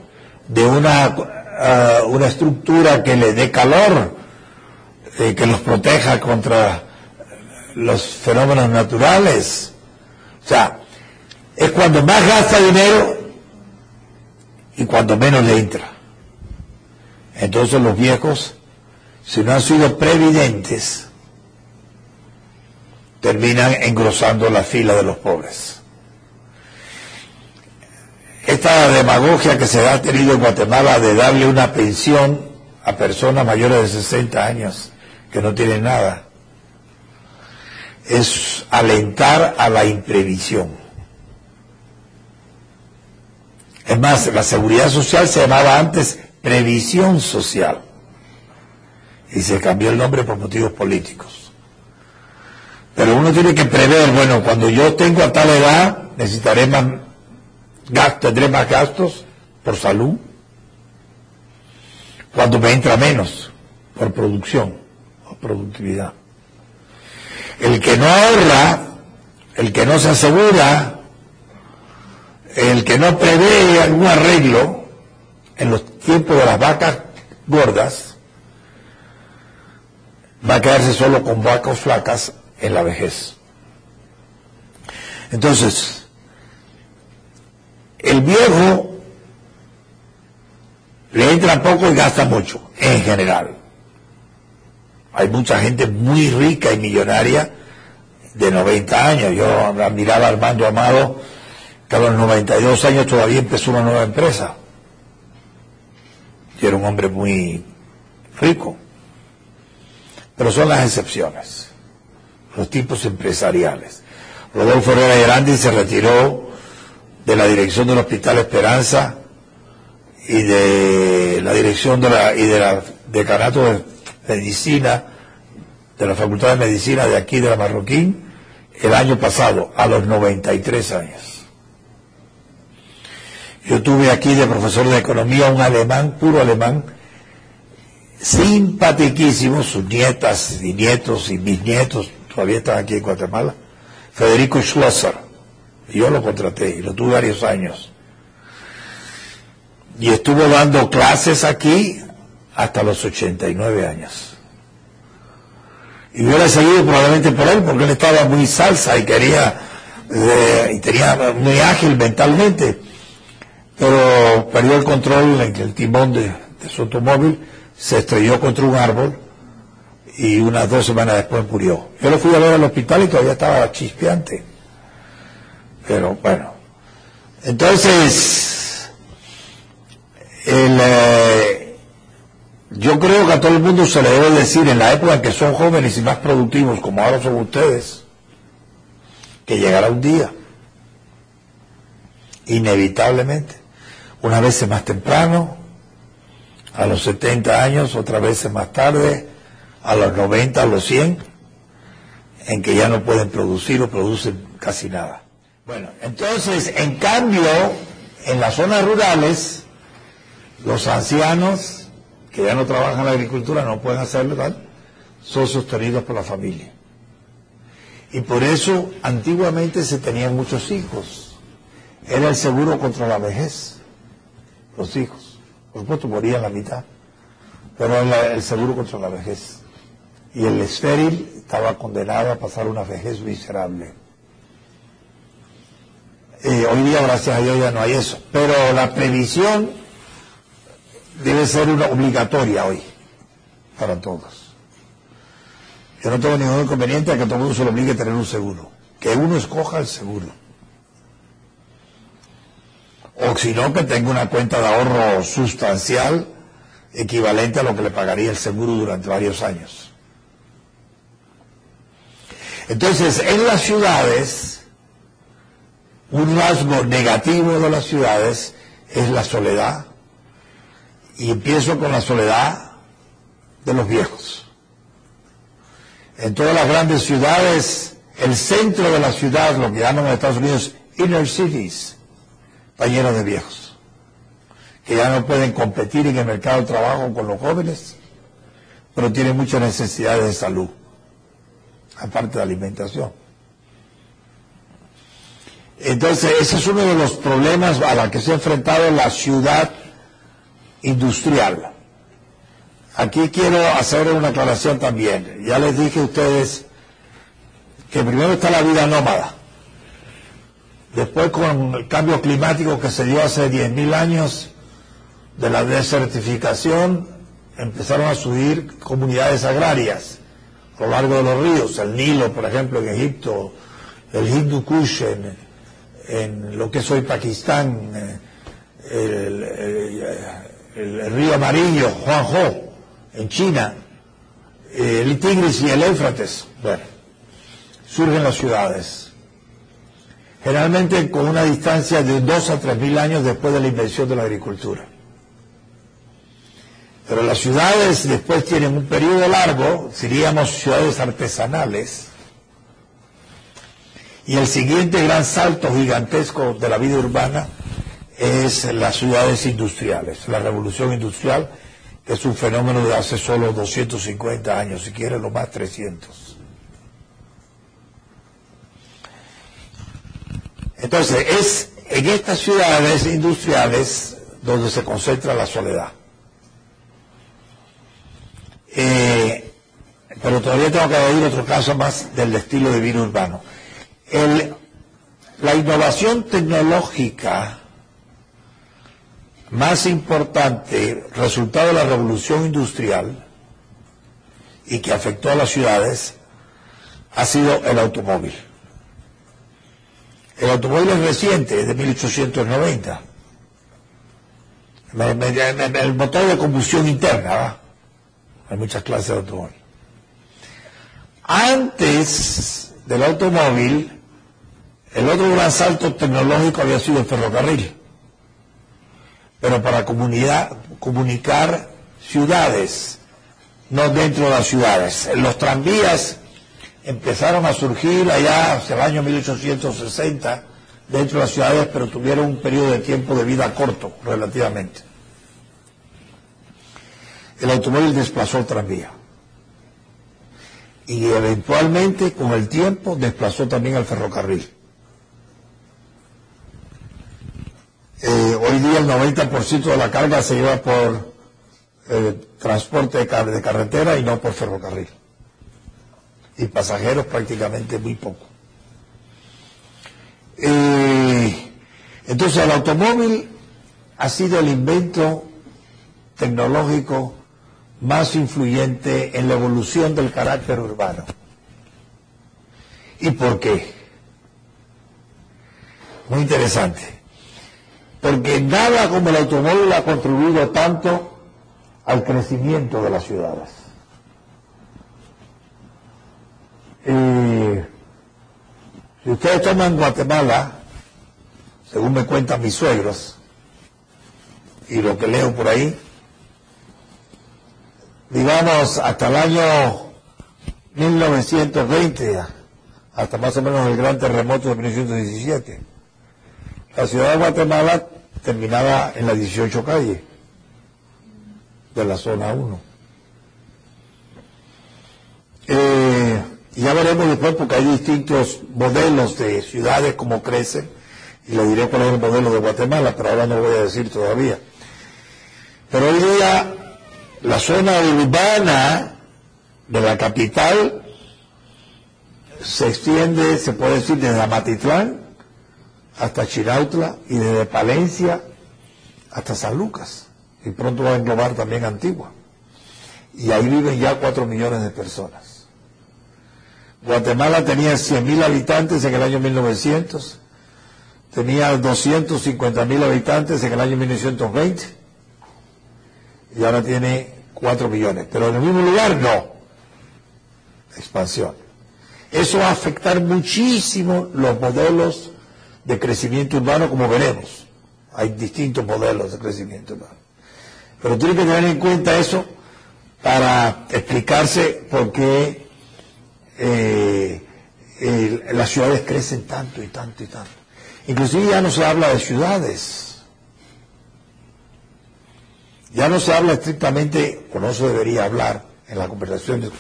de una, ah, una estructura que le dé calor, eh, que los proteja contra los fenómenos naturales. O sea, es cuando más gasta dinero y cuando menos le entra. Entonces los viejos, si no han sido previdentes, terminan engrosando la fila de los pobres. Esta demagogia que se ha tenido en Guatemala de darle una pensión a personas mayores de 60 años que no tienen nada, es alentar a la imprevisión. Es más, la seguridad social se llamaba antes previsión social y se cambió el nombre por motivos políticos. Pero uno tiene que prever, bueno, cuando yo tengo a tal edad, necesitaré más gastos, tendré más gastos por salud, cuando me entra menos por producción o productividad. El que no ahorra, el que no se asegura, el que no prevé algún arreglo en los tiempos de las vacas gordas, va a quedarse solo con vacas flacas en la vejez. Entonces, el viejo le entra poco y gasta mucho, en general. Hay mucha gente muy rica y millonaria de 90 años. Yo miraba a Armando Amado, que a los 92 años todavía empezó una nueva empresa. Y era un hombre muy rico. Pero son las excepciones, los tipos empresariales. Rodolfo Herrera Grandi se retiró de la dirección del Hospital Esperanza y de la dirección de la, y de la de medicina, de la Facultad de Medicina de aquí de la Marroquín, el año pasado, a los 93 años. Yo tuve aquí de profesor de economía un alemán, puro alemán, simpatiquísimo, sus nietas y nietos y bisnietos todavía están aquí en Guatemala, Federico Schlosser. Yo lo contraté y lo tuve varios años. Y estuvo dando clases aquí hasta los 89 años. Y hubiera seguido probablemente por él, porque él estaba muy salsa y quería, y tenía muy ágil mentalmente, pero perdió el control en el timón de, su automóvil, se estrelló contra un árbol y unas dos semanas después murió. Yo lo fui a ver al hospital y todavía estaba chispeante. Pero bueno. Entonces, el, eh, yo creo que a todo el mundo se le debe decir en la época en que son jóvenes y más productivos, como ahora son ustedes, que llegará un día, inevitablemente, una vez más temprano, a los 70 años, otra vez más tarde, a los 90, a los 100, en que ya no pueden producir o producen casi nada. Bueno, entonces, en cambio, en las zonas rurales, los ancianos que ya no trabajan en la agricultura, no pueden hacerlo tal, son sostenidos por la familia. Y por eso antiguamente se tenían muchos hijos. Era el seguro contra la vejez, los hijos. Por supuesto morían la mitad, pero era el seguro contra la vejez. Y el estéril estaba condenado a pasar una vejez miserable. Eh, hoy día, gracias a Dios, ya no hay eso. Pero la previsión debe ser una obligatoria hoy para todos. Yo no tengo ningún inconveniente a que todo el mundo se lo obligue a tener un seguro. Que uno escoja el seguro. O si no, que tenga una cuenta de ahorro sustancial equivalente a lo que le pagaría el seguro durante varios años. Entonces, en las ciudades, un rasgo negativo de las ciudades es la soledad. Y empiezo con la soledad de los viejos. En todas las grandes ciudades, el centro de la ciudad, lo que llaman en Estados Unidos inner cities, está de viejos, que ya no pueden competir en el mercado de trabajo con los jóvenes, pero tienen muchas necesidades de salud, aparte de alimentación. Entonces, ese es uno de los problemas a los que se ha enfrentado la ciudad industrial. Aquí quiero hacer una aclaración también. Ya les dije a ustedes que primero está la vida nómada. Después con el cambio climático que se dio hace 10.000 años de la desertificación, empezaron a subir comunidades agrarias a lo largo de los ríos. El Nilo, por ejemplo, en Egipto, el Hindu Kush en, lo que es hoy Pakistán, eh, el, río Amarillo, Juanjo, en China, eh, el Tigris y el Éufrates. Bueno, surgen las ciudades. Generalmente con una distancia de dos a tres mil años después de la invención de la agricultura. Pero las ciudades después tienen un periodo largo, diríamos ciudades artesanales, y el siguiente gran salto gigantesco de la vida urbana es las ciudades industriales, la revolución industrial, es un fenómeno de hace solo 250 años, si quiere lo más 300. Entonces, es en estas ciudades industriales donde se concentra la soledad. Eh, pero todavía tengo que añadir otro caso más del estilo de vida urbano. la innovación tecnológica más importante, resultado de la revolución industrial y que afectó a las ciudades, ha sido el automóvil. El automóvil es reciente, es de 1890. El motor de combustión interna, hay muchas clases de automóvil. Antes del automóvil, el otro gran salto tecnológico había sido el ferrocarril pero para comunicar ciudades, no dentro de las ciudades. Los tranvías empezaron a surgir allá hacia el año 1860 dentro de las ciudades, pero tuvieron un periodo de tiempo de vida corto, relativamente. El automóvil desplazó el tranvía. Y eventualmente, con el tiempo, desplazó también al ferrocarril. Eh, hoy día el 90% de la carga se lleva por eh, transporte de, carretera y no por ferrocarril. Y pasajeros prácticamente muy poco. Eh, entonces el automóvil ha sido el invento tecnológico más influyente en la evolución del carácter urbano. ¿Y por qué? Muy interesante porque nada como el automóvil ha contribuido tanto al crecimiento de las ciudades. si ustedes toman Guatemala, según me cuentan mis suegros, y lo que leo por ahí, digamos hasta el año 1920, hasta más o menos el gran terremoto de 1917, la ciudad de Guatemala terminaba en la 18 calle de la zona 1. Eh, ya veremos después porque hay distintos modelos de ciudades como crecen y le diré cuál es el modelo de Guatemala, pero ahora no voy a decir todavía. Pero hoy día la zona urbana de la capital se extiende, se puede decir, desde Amatitlán hasta Chirautla y desde Palencia hasta San Lucas. Y pronto va a englobar también Antigua. Y ahí viven ya cuatro millones de personas. Guatemala tenía 100.000 habitantes en el año 1900, tenía 250.000 habitantes en el año 1920 y ahora tiene 4 millones. Pero en el mismo lugar no. Expansión. Eso va a afectar muchísimo los modelos de crecimiento urbano como veremos. Hay distintos modelos de crecimiento urbano. Pero tiene que tener en cuenta eso para explicarse por qué eh, las ciudades crecen tanto y tanto y tanto. Inclusive ya no se habla de ciudades. Ya no se habla estrictamente, o no se debería hablar en la conversación,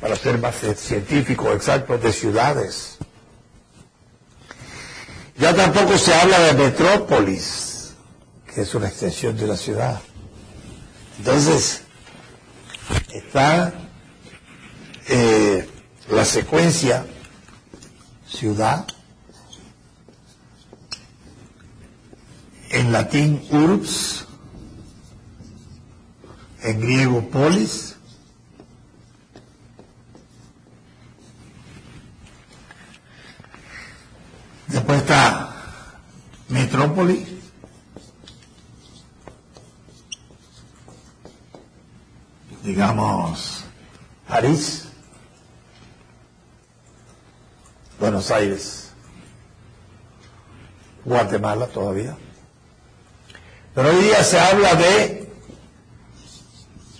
para ser más científico exacto, de ciudades. Ya tampoco se habla de metrópolis, que es una extensión de la ciudad. Entonces, está eh, la secuencia ciudad, en latín urbs, en griego polis, después está metrópoli, digamos, París, Buenos Aires, Guatemala todavía. Pero hoy día se habla de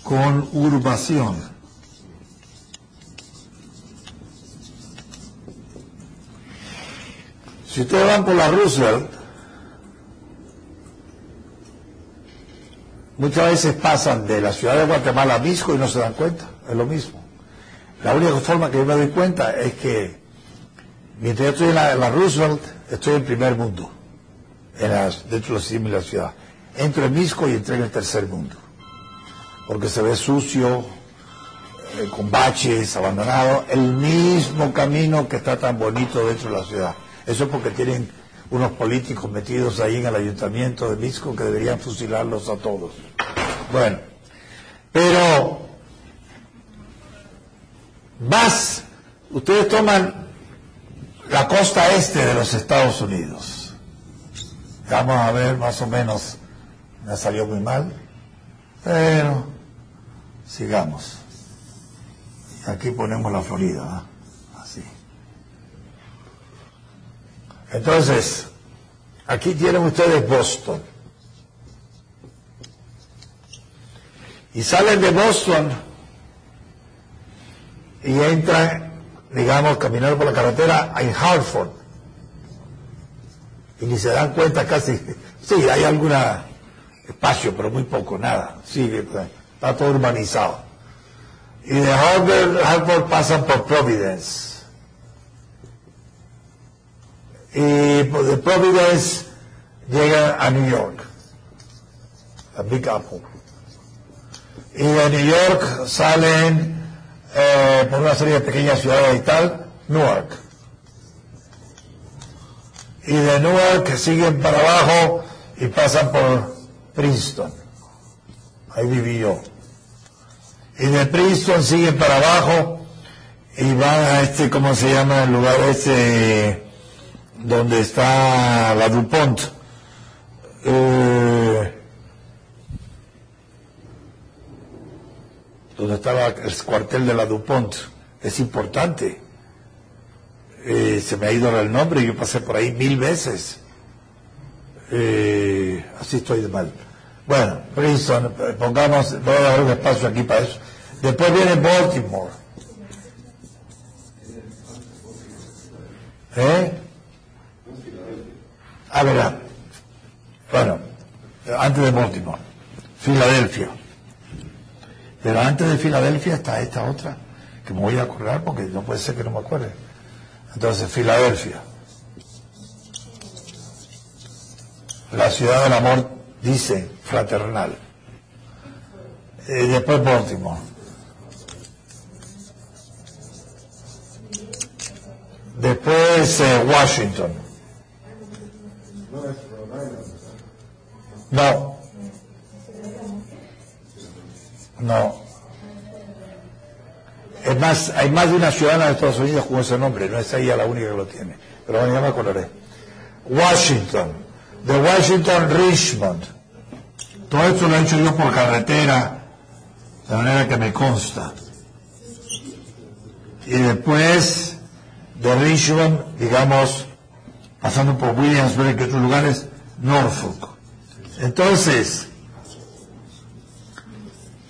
conurbación. Si ustedes van por la Roosevelt, muchas veces pasan de la ciudad de Guatemala a Misco y no se dan cuenta, es lo mismo. La única forma que yo me doy cuenta es que mientras yo estoy en la, Roosevelt, estoy en primer mundo, en dentro de la ciudad. Entro en Misco y entré en el tercer mundo, porque se ve sucio, eh, con baches, abandonado, el mismo camino que está tan bonito dentro de la ciudad. Eso es porque tienen unos políticos metidos ahí en el ayuntamiento de Misco que deberían fusilarlos a todos. Bueno, pero vas, ustedes toman la costa este de los Estados Unidos. Vamos a ver más o menos, me salió muy mal, pero sigamos. Aquí ponemos la Florida, así. Entonces, aquí tienen ustedes Boston. Y salen de Boston y entran, digamos, caminando por la carretera en Hartford. Y ni se dan cuenta casi, sí, hay algún espacio, pero muy poco, nada. Sí, está todo urbanizado. Y de Hartford, Hartford pasan por Providence. Y pues, de Providence llegan a New York, a Big Apple. Y de New York salen eh, por una serie de pequeñas ciudades y tal, Newark. Y de Newark siguen para abajo y pasan por Princeton. Ahí viví yo. Y de Princeton siguen para abajo y van a este, ¿cómo se llama el lugar este? Donde está la DuPont. Eh, donde está el cuartel de la DuPont. Es importante. Eh, se me ha ido el nombre, yo pasé por ahí mil veces. Eh, así estoy de mal. Bueno, Princeton, pongamos, voy a dar un espacio aquí para eso. Después viene Baltimore. ¿Eh? Ah, verdad. Bueno, antes de Baltimore, Filadelfia. Pero antes de Filadelfia está esta otra, que me voy a acordar porque no puede ser que no me acuerde. Entonces, Filadelfia. La ciudad del amor dice fraternal. Y después Baltimore. Después eh, Washington. No. No. Más, hay más de una ciudadana de Estados Unidos con ese nombre, no es ella la única que lo tiene. Pero bueno, ya me acordaré. Washington, de Washington Richmond. Todo esto lo he hecho yo por carretera, de manera que me consta. Y después de Richmond, digamos, pasando por Williamsburg y otros lugares, Norfolk. Entonces,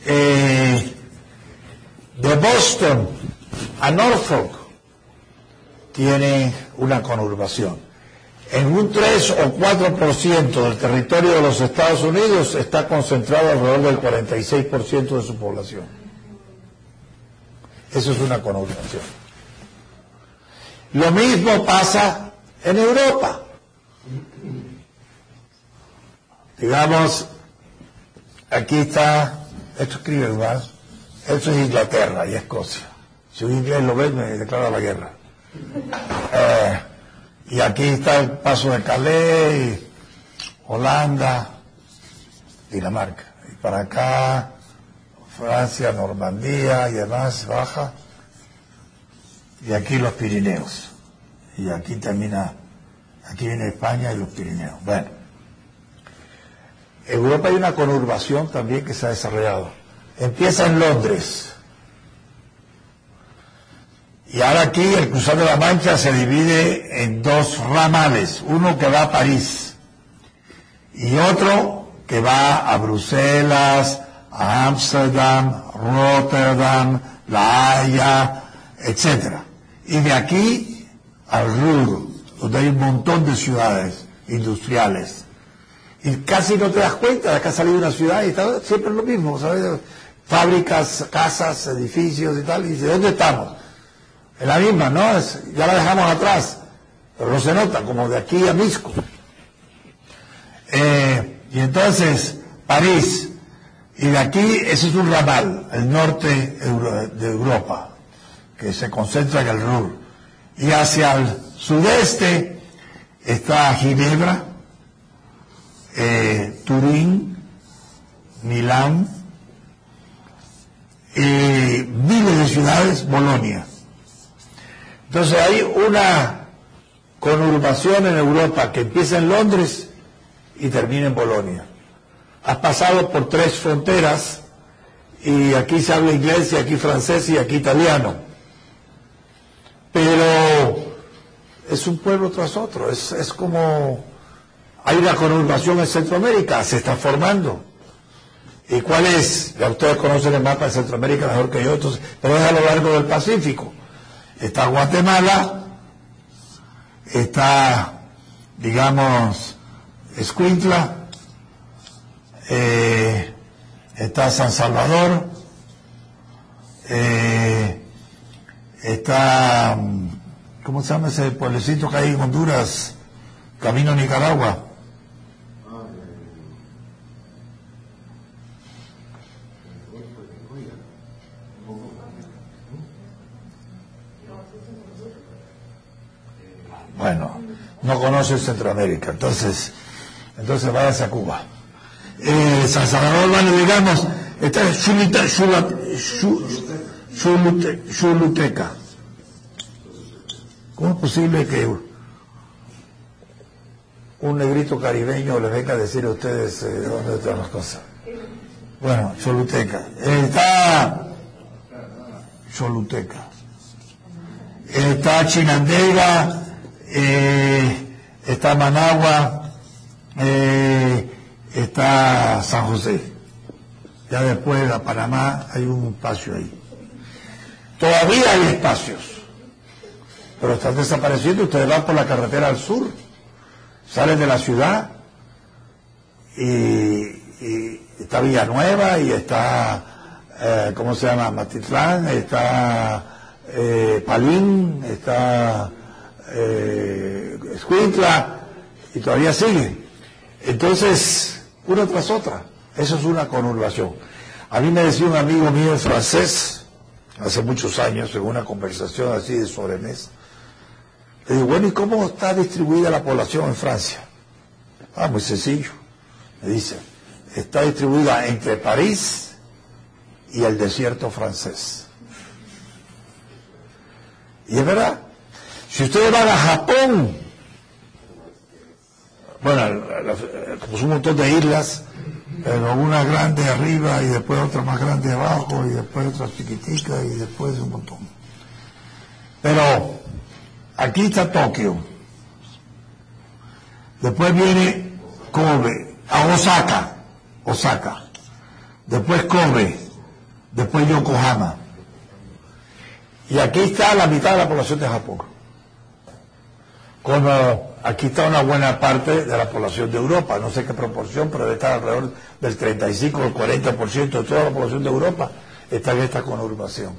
eh, de Boston a Norfolk tiene una conurbación. En un 3 o 4% del territorio de los Estados Unidos está concentrado alrededor del 46% de su población. Eso es una conurbación. Lo mismo pasa en Europa. Digamos, aquí está, esto escribe más, esto es Inglaterra y Escocia. Si un inglés lo ve, me declara la guerra. Eh, y aquí está el paso de Calais, Holanda, Dinamarca. Y para acá, Francia, Normandía y demás, baja. Y aquí los Pirineos. Y aquí termina, aquí viene España y los Pirineos. Bueno. Europa hay una conurbación también que se ha desarrollado. Empieza en Londres. Y ahora aquí el Cruzado de la Mancha se divide en dos ramales, uno que va a París y otro que va a Bruselas, a Ámsterdam, Rotterdam, La Haya, etc. Y de aquí al Ruhr, donde hay un montón de ciudades industriales. Y casi no te das cuenta de que ha salido una ciudad y está siempre lo mismo, ¿sabes? Fábricas, casas, edificios y tal. Y dice, ¿dónde estamos? Es la misma, ¿no? ya la dejamos atrás, pero no se nota, como de aquí a Misco. Eh, y entonces, París, y de aquí, ese es un ramal, el norte de Europa, que se concentra en el Ruhr. Y hacia el sudeste está Ginebra, eh, Turín, Milán, y miles de ciudades, Bolonia. Entonces hay una conurbación en Europa que empieza en Londres y termina en Bolonia. Has pasado por tres fronteras y aquí se habla inglés y aquí francés y aquí italiano. Pero es un pueblo tras otro, es, es como hay una conurbación en Centroamérica, se está formando. ¿Y cuál es? Ya ustedes conocen el mapa de Centroamérica mejor que yo, entonces, pero es a lo largo del Pacífico está Guatemala, está, digamos, Escuintla, eh, está San Salvador, eh, está, ¿cómo se llama ese pueblecito que hay en Honduras? Camino a Nicaragua. Bueno, no conoce Centroamérica, entonces, entonces váyase a Cuba. Eh, San Salvador, bueno, digamos, está en Chuluteca. ¿Cómo es posible que un negrito caribeño les venga a decir a ustedes eh, dónde están las cosas? Bueno, Choluteca. Está Choluteca. Está Chinandega eh, está Managua, eh, está San José. Ya después de Panamá hay un espacio ahí. Todavía hay espacios, pero están desapareciendo. Ustedes van por la carretera al sur, salen de la ciudad y, está Villanueva y está, eh, ¿cómo se llama? Matitlán, está eh, Palín, está eh, Escuintla, y todavía sigue. Entonces, una tras otra. Eso es una conurbación. A mí me decía un amigo mío francés, hace muchos años, en una conversación así de sobremesa, le digo, bueno, ¿y cómo está distribuida la población en Francia? Ah, muy sencillo. Me dice, está distribuida entre París y el desierto francés. Y es verdad, si ustedes van a Japón, bueno, pues un montón de islas, pero una grande arriba y después otra más grande abajo y después otra chiquitica y después un montón. Pero aquí está Tokio. Después viene Kobe, a Osaka, Osaka. Después Kobe, después Yokohama. Y aquí está la mitad de la población de Japón. Como aquí está una buena parte de la población de Europa, no sé qué proporción, pero debe estar alrededor del 35 o el 40% de toda la población de Europa está en esta conurbación.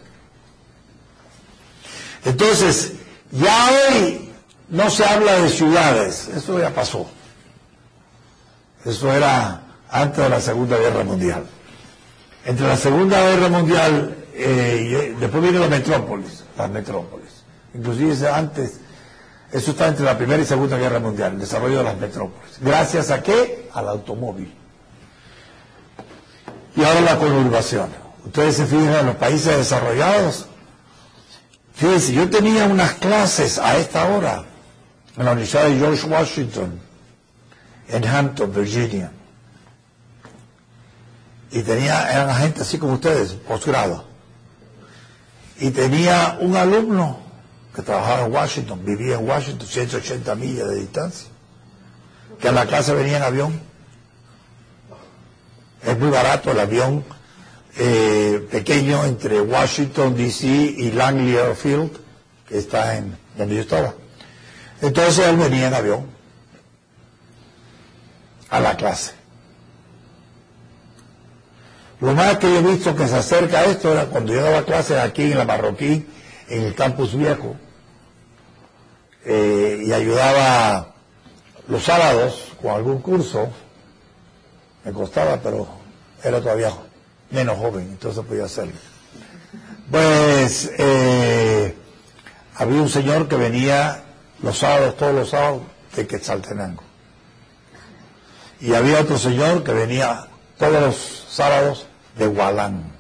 Entonces, ya hoy no se habla de ciudades, eso ya pasó. Eso era antes de la Segunda Guerra Mundial. Entre la Segunda Guerra Mundial, eh, después viene la metrópolis, las metrópolis. Inclusive antes, eso está entre la Primera y Segunda Guerra Mundial, el desarrollo de las metrópolis. ¿Gracias a qué? Al automóvil. Y ahora la conurbación. Ustedes se fijan en los países desarrollados. Fíjense, yo tenía unas clases a esta hora en la Universidad de George Washington, en Hampton, Virginia. Y tenía, eran gente así como ustedes, posgrado. Y tenía un alumno que trabajaba en Washington, vivía en Washington, 180 millas de distancia, que a la clase venía en avión. Es muy barato el avión eh, pequeño entre Washington, D.C. y Langley Airfield, que está en donde yo estaba. Entonces él venía en avión a la clase. Lo más que yo he visto que se acerca a esto era cuando yo daba clases aquí en la Marroquí, en el campus viejo, eh, y ayudaba los sábados con algún curso, me costaba, pero era todavía menos joven, entonces podía hacerlo. Pues eh, había un señor que venía los sábados, todos los sábados, de Quetzaltenango. Y había otro señor que venía todos los sábados de Gualán.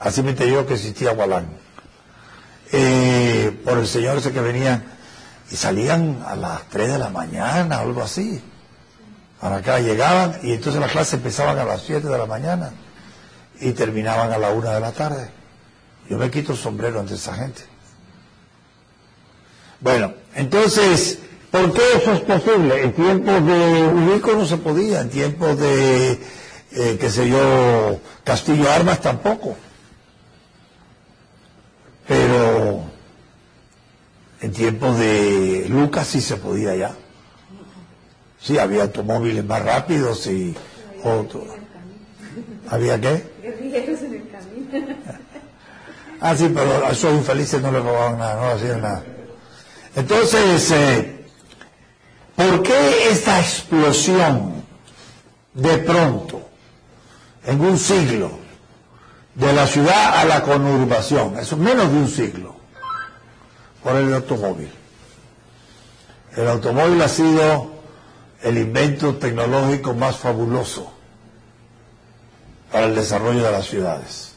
Así me enteré yo que existía Gualán. Eh, por el señor ese que venía y salían a las 3 de la mañana o algo así. Para acá llegaban y entonces las clases empezaban a las 7 de la mañana y terminaban a la 1 de la tarde. Yo me quito el sombrero ante esa gente. Bueno, entonces, ¿por qué eso es posible? En tiempos de Ubico no se podía, en tiempos de, eh, qué sé yo, Castillo Armas tampoco. Pero en tiempos de Lucas sí se podía ya. Sí, había automóviles más rápidos y otros. ¿Había qué? en el camino. Ah, sí, pero a esos infelices no le robaban nada, no hacían nada. Entonces, eh, ¿por qué esta explosión de pronto, en un siglo, de la ciudad a la conurbación? Eso menos de un siglo, por el automóvil. El automóvil ha sido el invento tecnológico más fabuloso para el desarrollo de las ciudades.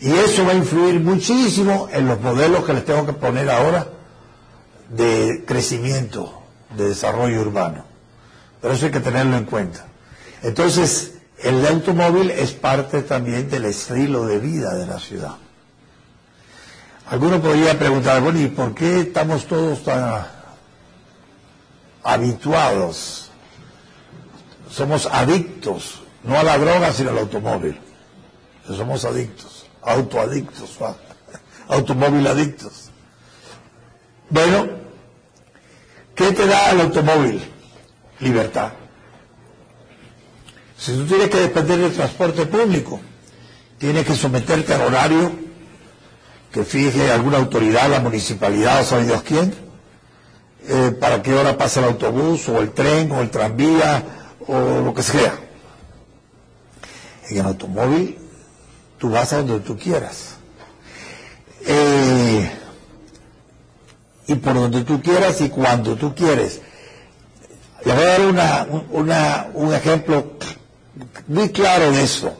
Y eso va a influir muchísimo en los modelos que les tengo que poner ahora de crecimiento, de desarrollo urbano. Pero eso hay que tenerlo en cuenta. Entonces, el automóvil es parte también del estilo de vida de la ciudad. Alguno podría preguntar, bueno, ¿y por qué estamos todos tan habituados? Somos adictos, no a la droga, sino al automóvil. Somos adictos, autoadictos, automóvil adictos. Bueno, ¿qué te da el automóvil? Libertad. Si tú tienes que depender del transporte público, tienes que someterte al horario que fije alguna autoridad, la municipalidad o sabe Dios quién, eh, para qué hora pasa el autobús o el tren o el tranvía o lo que sea. En el automóvil tú vas a donde tú quieras. Eh, y por donde tú quieras y cuando tú quieres. Les voy a dar una, un ejemplo muy claro de eso.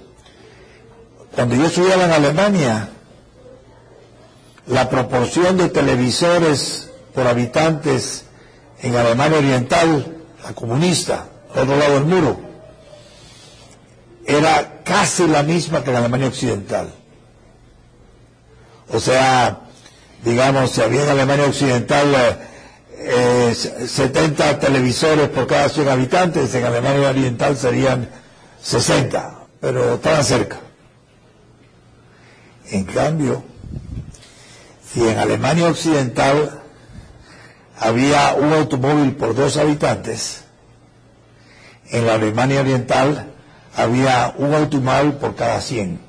Cuando yo estudiaba en Alemania, la proporción de televisores por habitantes en Alemania Oriental, la comunista, al otro lado del muro, era casi la misma que en Alemania Occidental. O sea, digamos, si había en Alemania Occidental eh, 70 eh, televisores por cada 100 habitantes, en Alemania Oriental serían 60, pero estaban cerca. En cambio, si en Alemania Occidental había un automóvil por dos habitantes, en la Alemania Oriental había un automóvil por cada 100.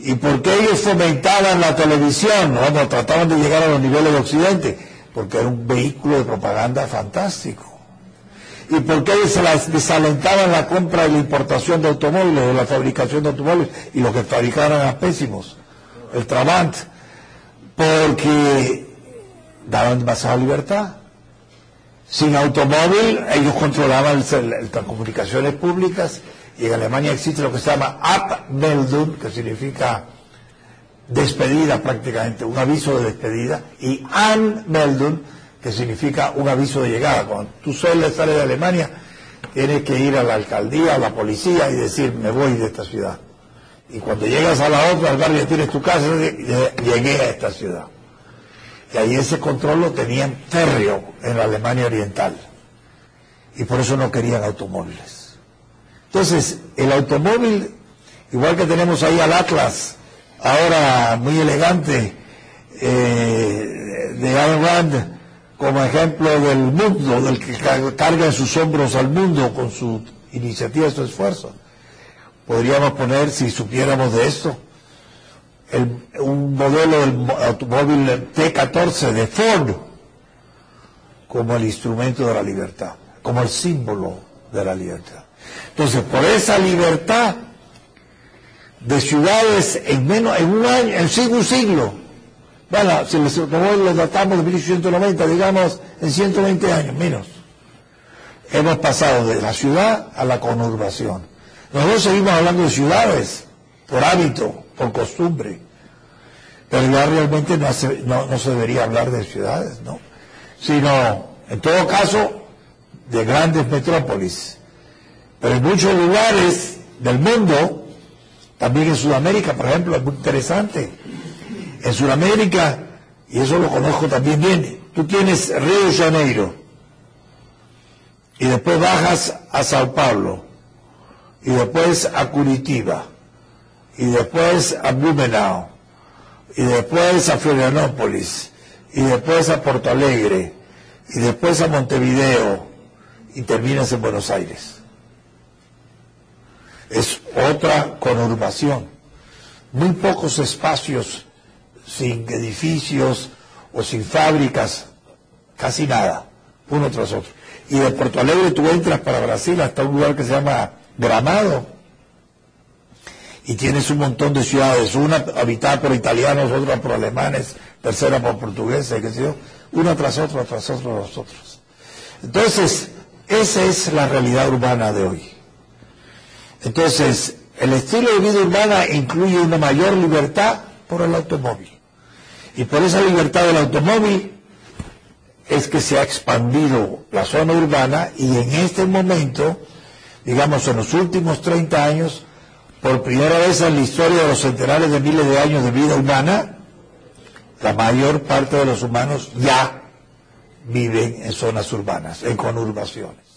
¿Y por qué ellos fomentaban la televisión? Bueno, trataban de llegar a los niveles de Occidente, porque era un vehículo de propaganda fantástico. ¿Y por qué desalentaban la compra y la importación de automóviles, de la fabricación de automóviles, y los que fabricaban eran pésimos? El Trabant, porque daban demasiada libertad. Sin automóvil, ellos controlaban las comunicaciones públicas y en Alemania existe lo que se llama Abmeldung, que significa despedida prácticamente, un aviso de despedida, y Anmeldung, que significa un aviso de llegada. Cuando tú sueles salir de Alemania, tienes que ir a la alcaldía, a la policía y decir, me voy de esta ciudad. Y cuando llegas a la otra, al barrio tienes tu casa, llegué a esta ciudad. Y ahí ese control lo tenían férreo en la Alemania Oriental. Y por eso no querían automóviles. Entonces, el automóvil, igual que tenemos ahí al Atlas, ahora muy elegante, eh, de Ayn como ejemplo del mundo, del que carga en sus hombros al mundo con su iniciativa, su esfuerzo. Podríamos poner, si supiéramos de esto, un modelo del automóvil T14 de Ford como el instrumento de la libertad, como el símbolo de la libertad. Entonces, por esa libertad de ciudades en menos, en un año, en un siglo, bueno, si los automóviles datamos de 1890, digamos, en 120 años, menos. Hemos pasado de la ciudad a la conurbación. Nosotros seguimos hablando de ciudades, por hábito, por costumbre. Pero ya realmente no, se debería hablar de ciudades, ¿no? Sino, en todo caso, de grandes metrópolis. Pero en muchos lugares del mundo, también en Sudamérica, por ejemplo, es muy interesante. En Sudamérica, y eso lo conozco también bien, tú tienes Río de Janeiro, y después bajas a Sao Paulo, y después a Curitiba, y después a Blumenau, y después a Florianópolis, y después a Porto Alegre, y después a Montevideo, y terminas en Buenos Aires. Es otra conurbación. Muy pocos espacios sin edificios o sin fábricas, casi nada, uno tras otro. Y de Porto Alegre tú entras para Brasil hasta un lugar que se llama Gramado, y tienes un montón de ciudades, una habitada por italianos, otra por alemanes, tercera por portugueses, qué una tras otra, tras otra, los otros. Entonces, esa es la realidad urbana de hoy. Entonces, el estilo de vida urbana incluye una mayor libertad por el automóvil. Y por esa libertad del automóvil es que se ha expandido la zona urbana y en este momento, digamos en los últimos 30 años, por primera vez en la historia de los centenares de miles de años de vida humana, la mayor parte de los humanos ya viven en zonas urbanas, en conurbaciones.